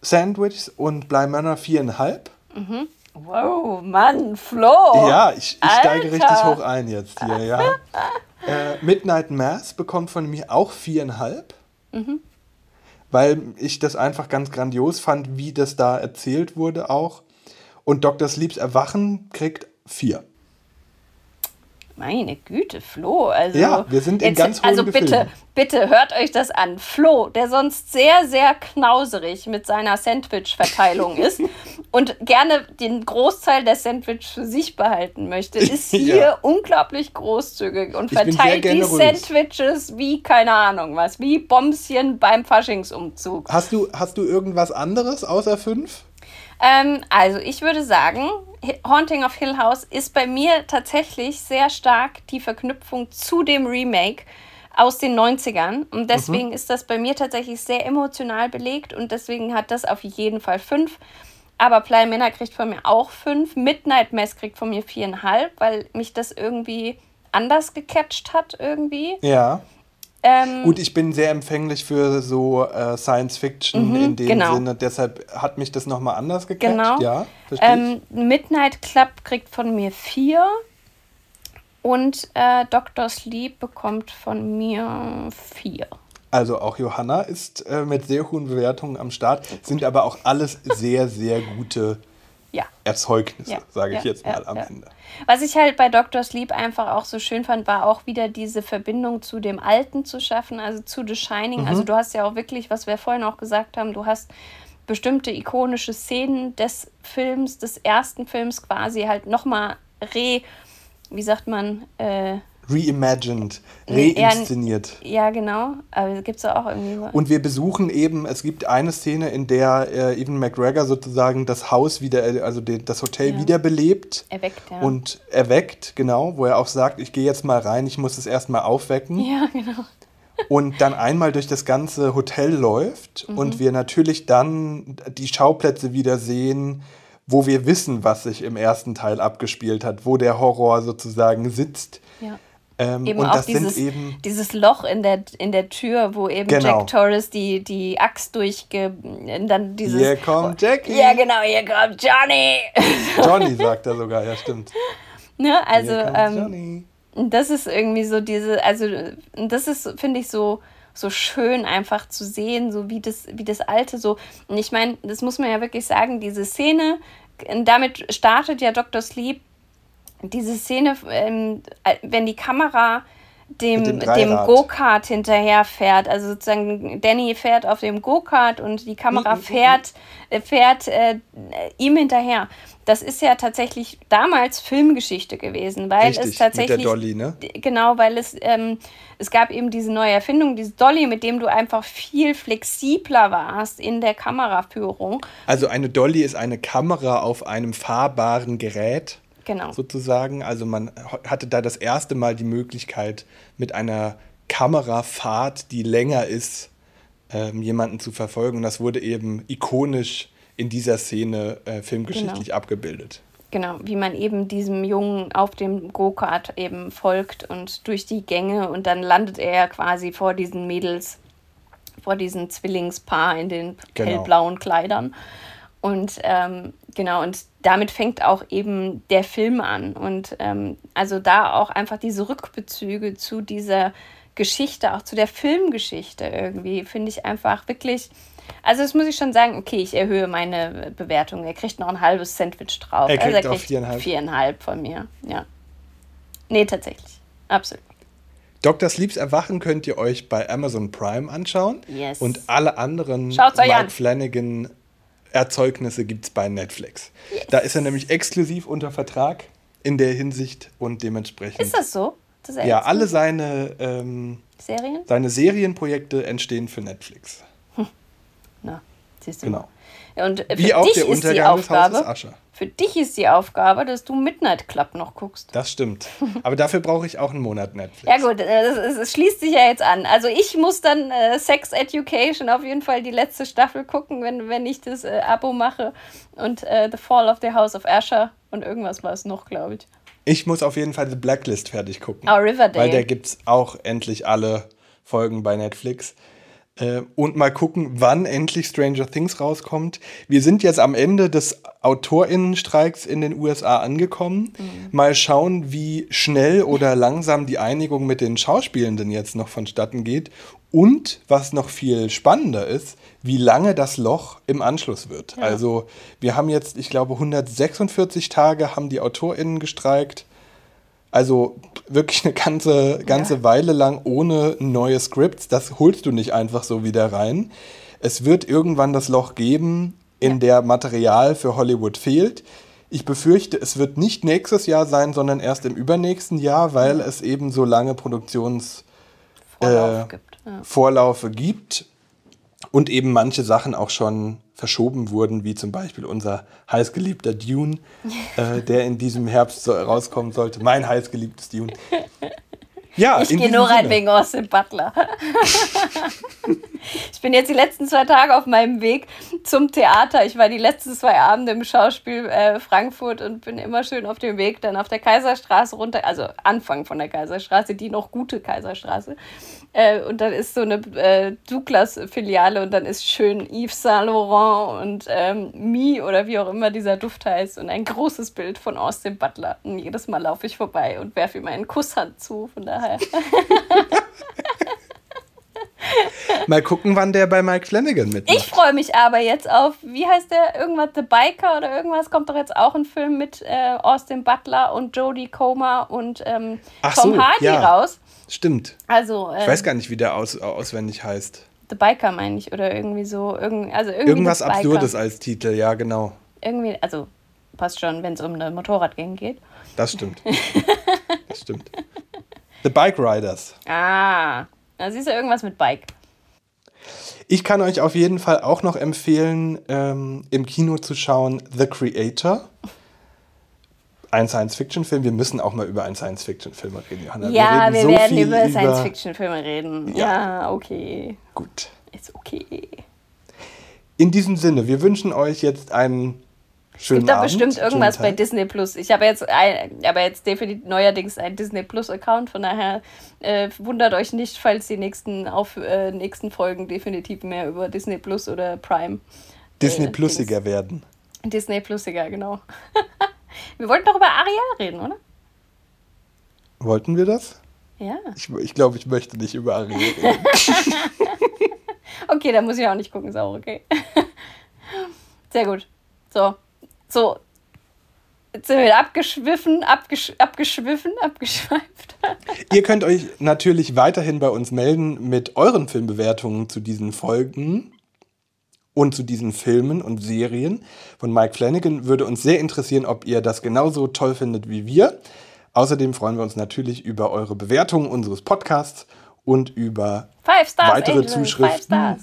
Sandwiches und Bly Manor viereinhalb. Mhm. Wow, Mann, Flo. Ja, ich, ich steige richtig hoch ein jetzt hier, ja. äh, Midnight Mass bekommt von mir auch viereinhalb. Mhm. weil ich das einfach ganz grandios fand, wie das da erzählt wurde auch. Und Dr. Sleeps Erwachen kriegt vier. Meine Güte, Flo. Also, Ja, wir sind in ganz hohen Also bitte, Gefilden. bitte hört euch das an. Flo, der sonst sehr, sehr knauserig mit seiner Sandwich-Verteilung ist und gerne den Großteil der Sandwich für sich behalten möchte, ist hier Ja. unglaublich großzügig und verteilt die. Sandwiches wie, keine Ahnung was, wie Bombschen beim Faschingsumzug. Hast du, hast du irgendwas anderes außer fünf? Ähm, also ich würde sagen, Haunting of Hill House ist bei mir tatsächlich sehr stark die Verknüpfung zu dem Remake aus den 90ern. Und deswegen Mhm. ist das bei mir tatsächlich sehr emotional belegt und deswegen hat das auf jeden Fall fünf. Aber Playa Männer kriegt von mir auch fünf. Midnight Mass kriegt von mir viereinhalb, weil mich das irgendwie anders gecatcht hat irgendwie. Ja. Ähm, Gut, ich bin sehr empfänglich für so äh, Science Fiction Mhm, in dem genau. Sinne. Deshalb hat mich das nochmal anders gecatcht. Genau. Ja. Ähm, Midnight Club kriegt von mir vier. Und äh, Dr. Sleep bekommt von mir vier. Also auch Johanna ist äh, mit sehr hohen Bewertungen am Start, sind aber auch alles sehr, sehr gute Ja. Erzeugnisse, Ja, sage ich ja, jetzt mal am. Ende. Was ich halt bei Dr. Sleep einfach auch so schön fand, war auch wieder diese Verbindung zu dem Alten zu schaffen, also zu The Shining. Mhm. Also du hast ja auch wirklich, was wir vorhin auch gesagt haben, du hast bestimmte ikonische Szenen des Films, des ersten Films quasi halt nochmal re, wie sagt man, äh, reimagined, reinszeniert. Ja, genau. Aber gibt es auch irgendwie. so- Und wir besuchen eben, es gibt eine Szene, in der äh, Evan McGregor sozusagen das Haus wieder, äh, also den, das Hotel Ja. wiederbelebt Erweckt, ja. und erweckt, genau, wo er auch sagt, ich gehe jetzt mal rein, ich muss es erstmal aufwecken. Ja, genau. Und dann einmal durch das ganze Hotel läuft Mhm. und wir natürlich dann die Schauplätze wieder sehen, wo wir wissen, was sich im ersten Teil abgespielt hat, wo der Horror sozusagen sitzt. Ja. Ähm, Eben und auch das dieses, sind eben dieses Loch in der, in der Tür, wo eben Genau. Jack Torres die, die Axt durchge... Dann dieses, Hier kommt Jackie. Ja, genau, hier kommt Johnny. Johnny sagt er sogar, ja stimmt. ne? Also, ähm, das ist irgendwie so diese, also das ist, finde ich, so, so schön einfach zu sehen, so wie das, wie das Alte so. Und ich meine, das muss man ja wirklich sagen, diese Szene, damit startet ja Dr. Sleep diese Szene, ähm, wenn die Kamera dem, Mit dem dem. Go-Kart hinterher fährt, also sozusagen Danny fährt auf dem Go-Kart und die Kamera Mhm, mhm, fährt, äh, fährt äh, ihm hinterher. Das ist ja tatsächlich damals Filmgeschichte gewesen, weil Richtig, es tatsächlich mit der Dolly, ne? genau, weil es ähm, es gab eben diese neue Erfindung, diese Dolly, mit dem du einfach viel flexibler warst in der Kameraführung. Also eine Dolly ist eine Kamera auf einem fahrbaren Gerät. Genau. sozusagen. Also man hatte da das erste Mal die Möglichkeit, mit einer Kamerafahrt, die länger ist, ähm, jemanden zu verfolgen. Und das wurde eben ikonisch in dieser Szene äh, filmgeschichtlich Genau. abgebildet. Genau, wie man eben diesem Jungen auf dem Go-Kart eben folgt und durch die Gänge und dann landet er quasi vor diesen Mädels, vor diesem Zwillingspaar in den Genau. hellblauen Kleidern. Und ähm, genau, und damit fängt auch eben der Film an. Und ähm, also da auch einfach diese Rückbezüge zu dieser Geschichte, auch zu der Filmgeschichte irgendwie, finde ich einfach wirklich. Also, das muss ich schon sagen, okay, ich erhöhe meine Bewertung. Er kriegt noch ein halbes Sandwich drauf. Er kriegt also auch viereinhalb. viereinhalb von mir, ja. Nee, tatsächlich. Absolut. Dr. Sleeps Erwachen könnt ihr euch bei Amazon Prime anschauen. Yes. Und alle anderen Schaut's Mike an. Flanagan Erzeugnisse gibt es bei Netflix. Da ist er nämlich exklusiv unter Vertrag in der Hinsicht und dementsprechend. Ist das so? Das ja, alle seine, ähm, Serien? seine Serienprojekte entstehen für Netflix. Na, siehst du. Genau. Und für Wie auch der Untergang des Hauses Ascher. Für dich ist die Aufgabe, dass du Midnight Club noch guckst. Das stimmt. Aber dafür brauche ich auch einen Monat Netflix. Ja gut, äh, das schließt sich ja jetzt an. Also ich muss dann äh, Sex Education auf jeden Fall die letzte Staffel gucken, wenn, wenn ich das äh, Abo mache. Und äh, The Fall of the House of Asher und irgendwas war es noch, glaube ich. Ich muss auf jeden Fall The Blacklist fertig gucken. Oh, Riverdale. Weil da gibt es auch endlich alle Folgen bei Netflix. Äh, und mal gucken, wann endlich Stranger Things rauskommt. Wir sind jetzt am Ende des AutorInnenstreiks in den USA angekommen. Mal schauen, wie schnell oder langsam die Einigung mit den Schauspielenden jetzt noch vonstatten geht. Und was noch viel spannender ist, wie lange das Loch im Anschluss wird. Ja. Also wir haben jetzt, ich glaube, 146 Tage haben die AutorInnen gestreikt. Also wirklich eine ganze, ganze Weile lang ohne neue Scripts. Das holst du nicht einfach so wieder rein. Es wird irgendwann das Loch geben, in der Material für Hollywood fehlt. Ich befürchte, es wird nicht nächstes Jahr sein, sondern erst im übernächsten Jahr, weil es eben so lange Produktions Vorlauf äh, gibt. Ja. Vorlaufe gibt und eben manche Sachen auch schon verschoben wurden, wie zum Beispiel unser heißgeliebter Dune, äh, der in diesem Herbst so rauskommen sollte. Mein heißgeliebtes Dune. Ja, ich gehe nur rein Sinne. wegen Austin Butler. ich bin jetzt die letzten zwei Tage auf meinem Weg zum Theater. Ich war die letzten zwei Abende im Schauspiel äh, Frankfurt und bin immer schön auf dem Weg dann auf der Kaiserstraße runter, also Anfang von der Kaiserstraße, die noch gute Kaiserstraße. Äh, und dann ist so eine äh, Douglas-Filiale und dann ist schön Yves Saint Laurent und ähm, Mi oder wie auch immer dieser Duft heißt und ein großes Bild von Austin Butler. Und jedes Mal laufe ich vorbei und werfe ihm einen Kusshand zu. Von daher. Mal gucken, wann der bei Mike Flanagan mitmacht. Ich freue mich aber jetzt auf, wie heißt der, irgendwas, The Biker oder irgendwas, kommt doch jetzt auch ein Film mit äh, Austin Butler und Jodie Comer und ähm, Tom so, Hardy ja. raus. Stimmt. Also, äh, Ich weiß gar nicht, wie der aus, auswendig heißt. The Biker meine ich, oder irgendwie so, irgend, also irgendwie Irgendwas. Absurdes als Titel, ja, genau. Irgendwie, also passt schon, wenn es um eine Motorradgang geht. Das stimmt. das stimmt. The Bike Riders. Ah, da siehst du irgendwas mit Bike. Ich kann euch auf jeden Fall auch noch empfehlen, ähm, im Kino zu schauen The Creator. Ein Science-Fiction-Film. Wir müssen auch mal über einen Science-Fiction-Film reden, Johanna. Ja, wir, wir, so werden über Science-Fiction-Filme reden. Ja. Ja. okay. Gut. Ist okay. In diesem Sinne, wir wünschen euch jetzt einen Es schönen gibt da bestimmt irgendwas bei. Disney Plus. Ich habe jetzt, ein, aber jetzt definitiv neuerdings einen Disney Plus Account. Von daher äh, wundert euch nicht, falls die nächsten, auf, äh, nächsten Folgen definitiv mehr über Disney Plus oder Prime. Disney äh, Plusiger werden. Disney Plusiger, genau. Wir wollten doch über Ariel reden, oder? Wollten wir das? Ja. Ich, ich glaube, ich möchte nicht über Ariel reden. Okay, dann muss ich auch nicht gucken, ist auch okay. Sehr gut. So. So. Jetzt sind wir wieder abgeschwiffen, abgesch abgeschwiffen, abgeschweift. Ihr könnt euch natürlich weiterhin bei uns melden mit euren Filmbewertungen zu diesen Folgen und zu diesen Filmen und Serien von Mike Flanagan. Würde uns sehr interessieren, ob ihr das genauso toll findet wie wir. Außerdem freuen wir uns natürlich über eure Bewertungen unseres Podcasts und über Stars, weitere Angel, Zuschriften.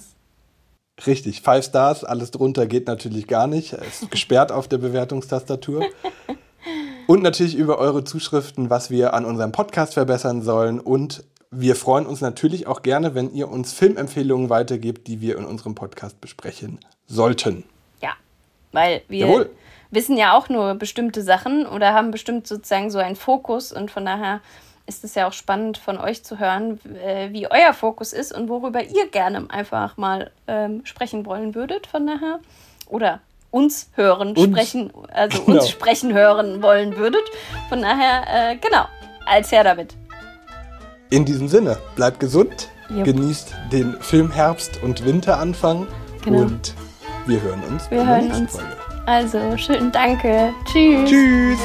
Richtig, Five Stars, alles drunter geht natürlich gar nicht. Es Ist gesperrt auf der Bewertungstastatur. Und natürlich über eure Zuschriften, was wir an unserem Podcast verbessern sollen. Und wir freuen uns natürlich auch gerne, wenn ihr uns Filmempfehlungen weitergebt, die wir in unserem Podcast besprechen sollten. Ja, weil wir Jawohl. wissen ja auch nur bestimmte Sachen oder haben bestimmt sozusagen so einen Fokus und von daher ist es ja auch spannend von euch zu hören, äh, wie euer Fokus ist und worüber ihr gerne einfach mal ähm, sprechen wollen würdet. Von daher oder uns hören, Uns. sprechen, also Genau. uns sprechen hören wollen würdet. Von daher, äh, genau, als her damit. In diesem Sinne, bleibt gesund, Jupp. genießt den Filmherbst und Winteranfang Genau. und wir hören uns Wir in der hören nächsten uns. Folge. Also, schönen Danke. Tschüss. Tschüss.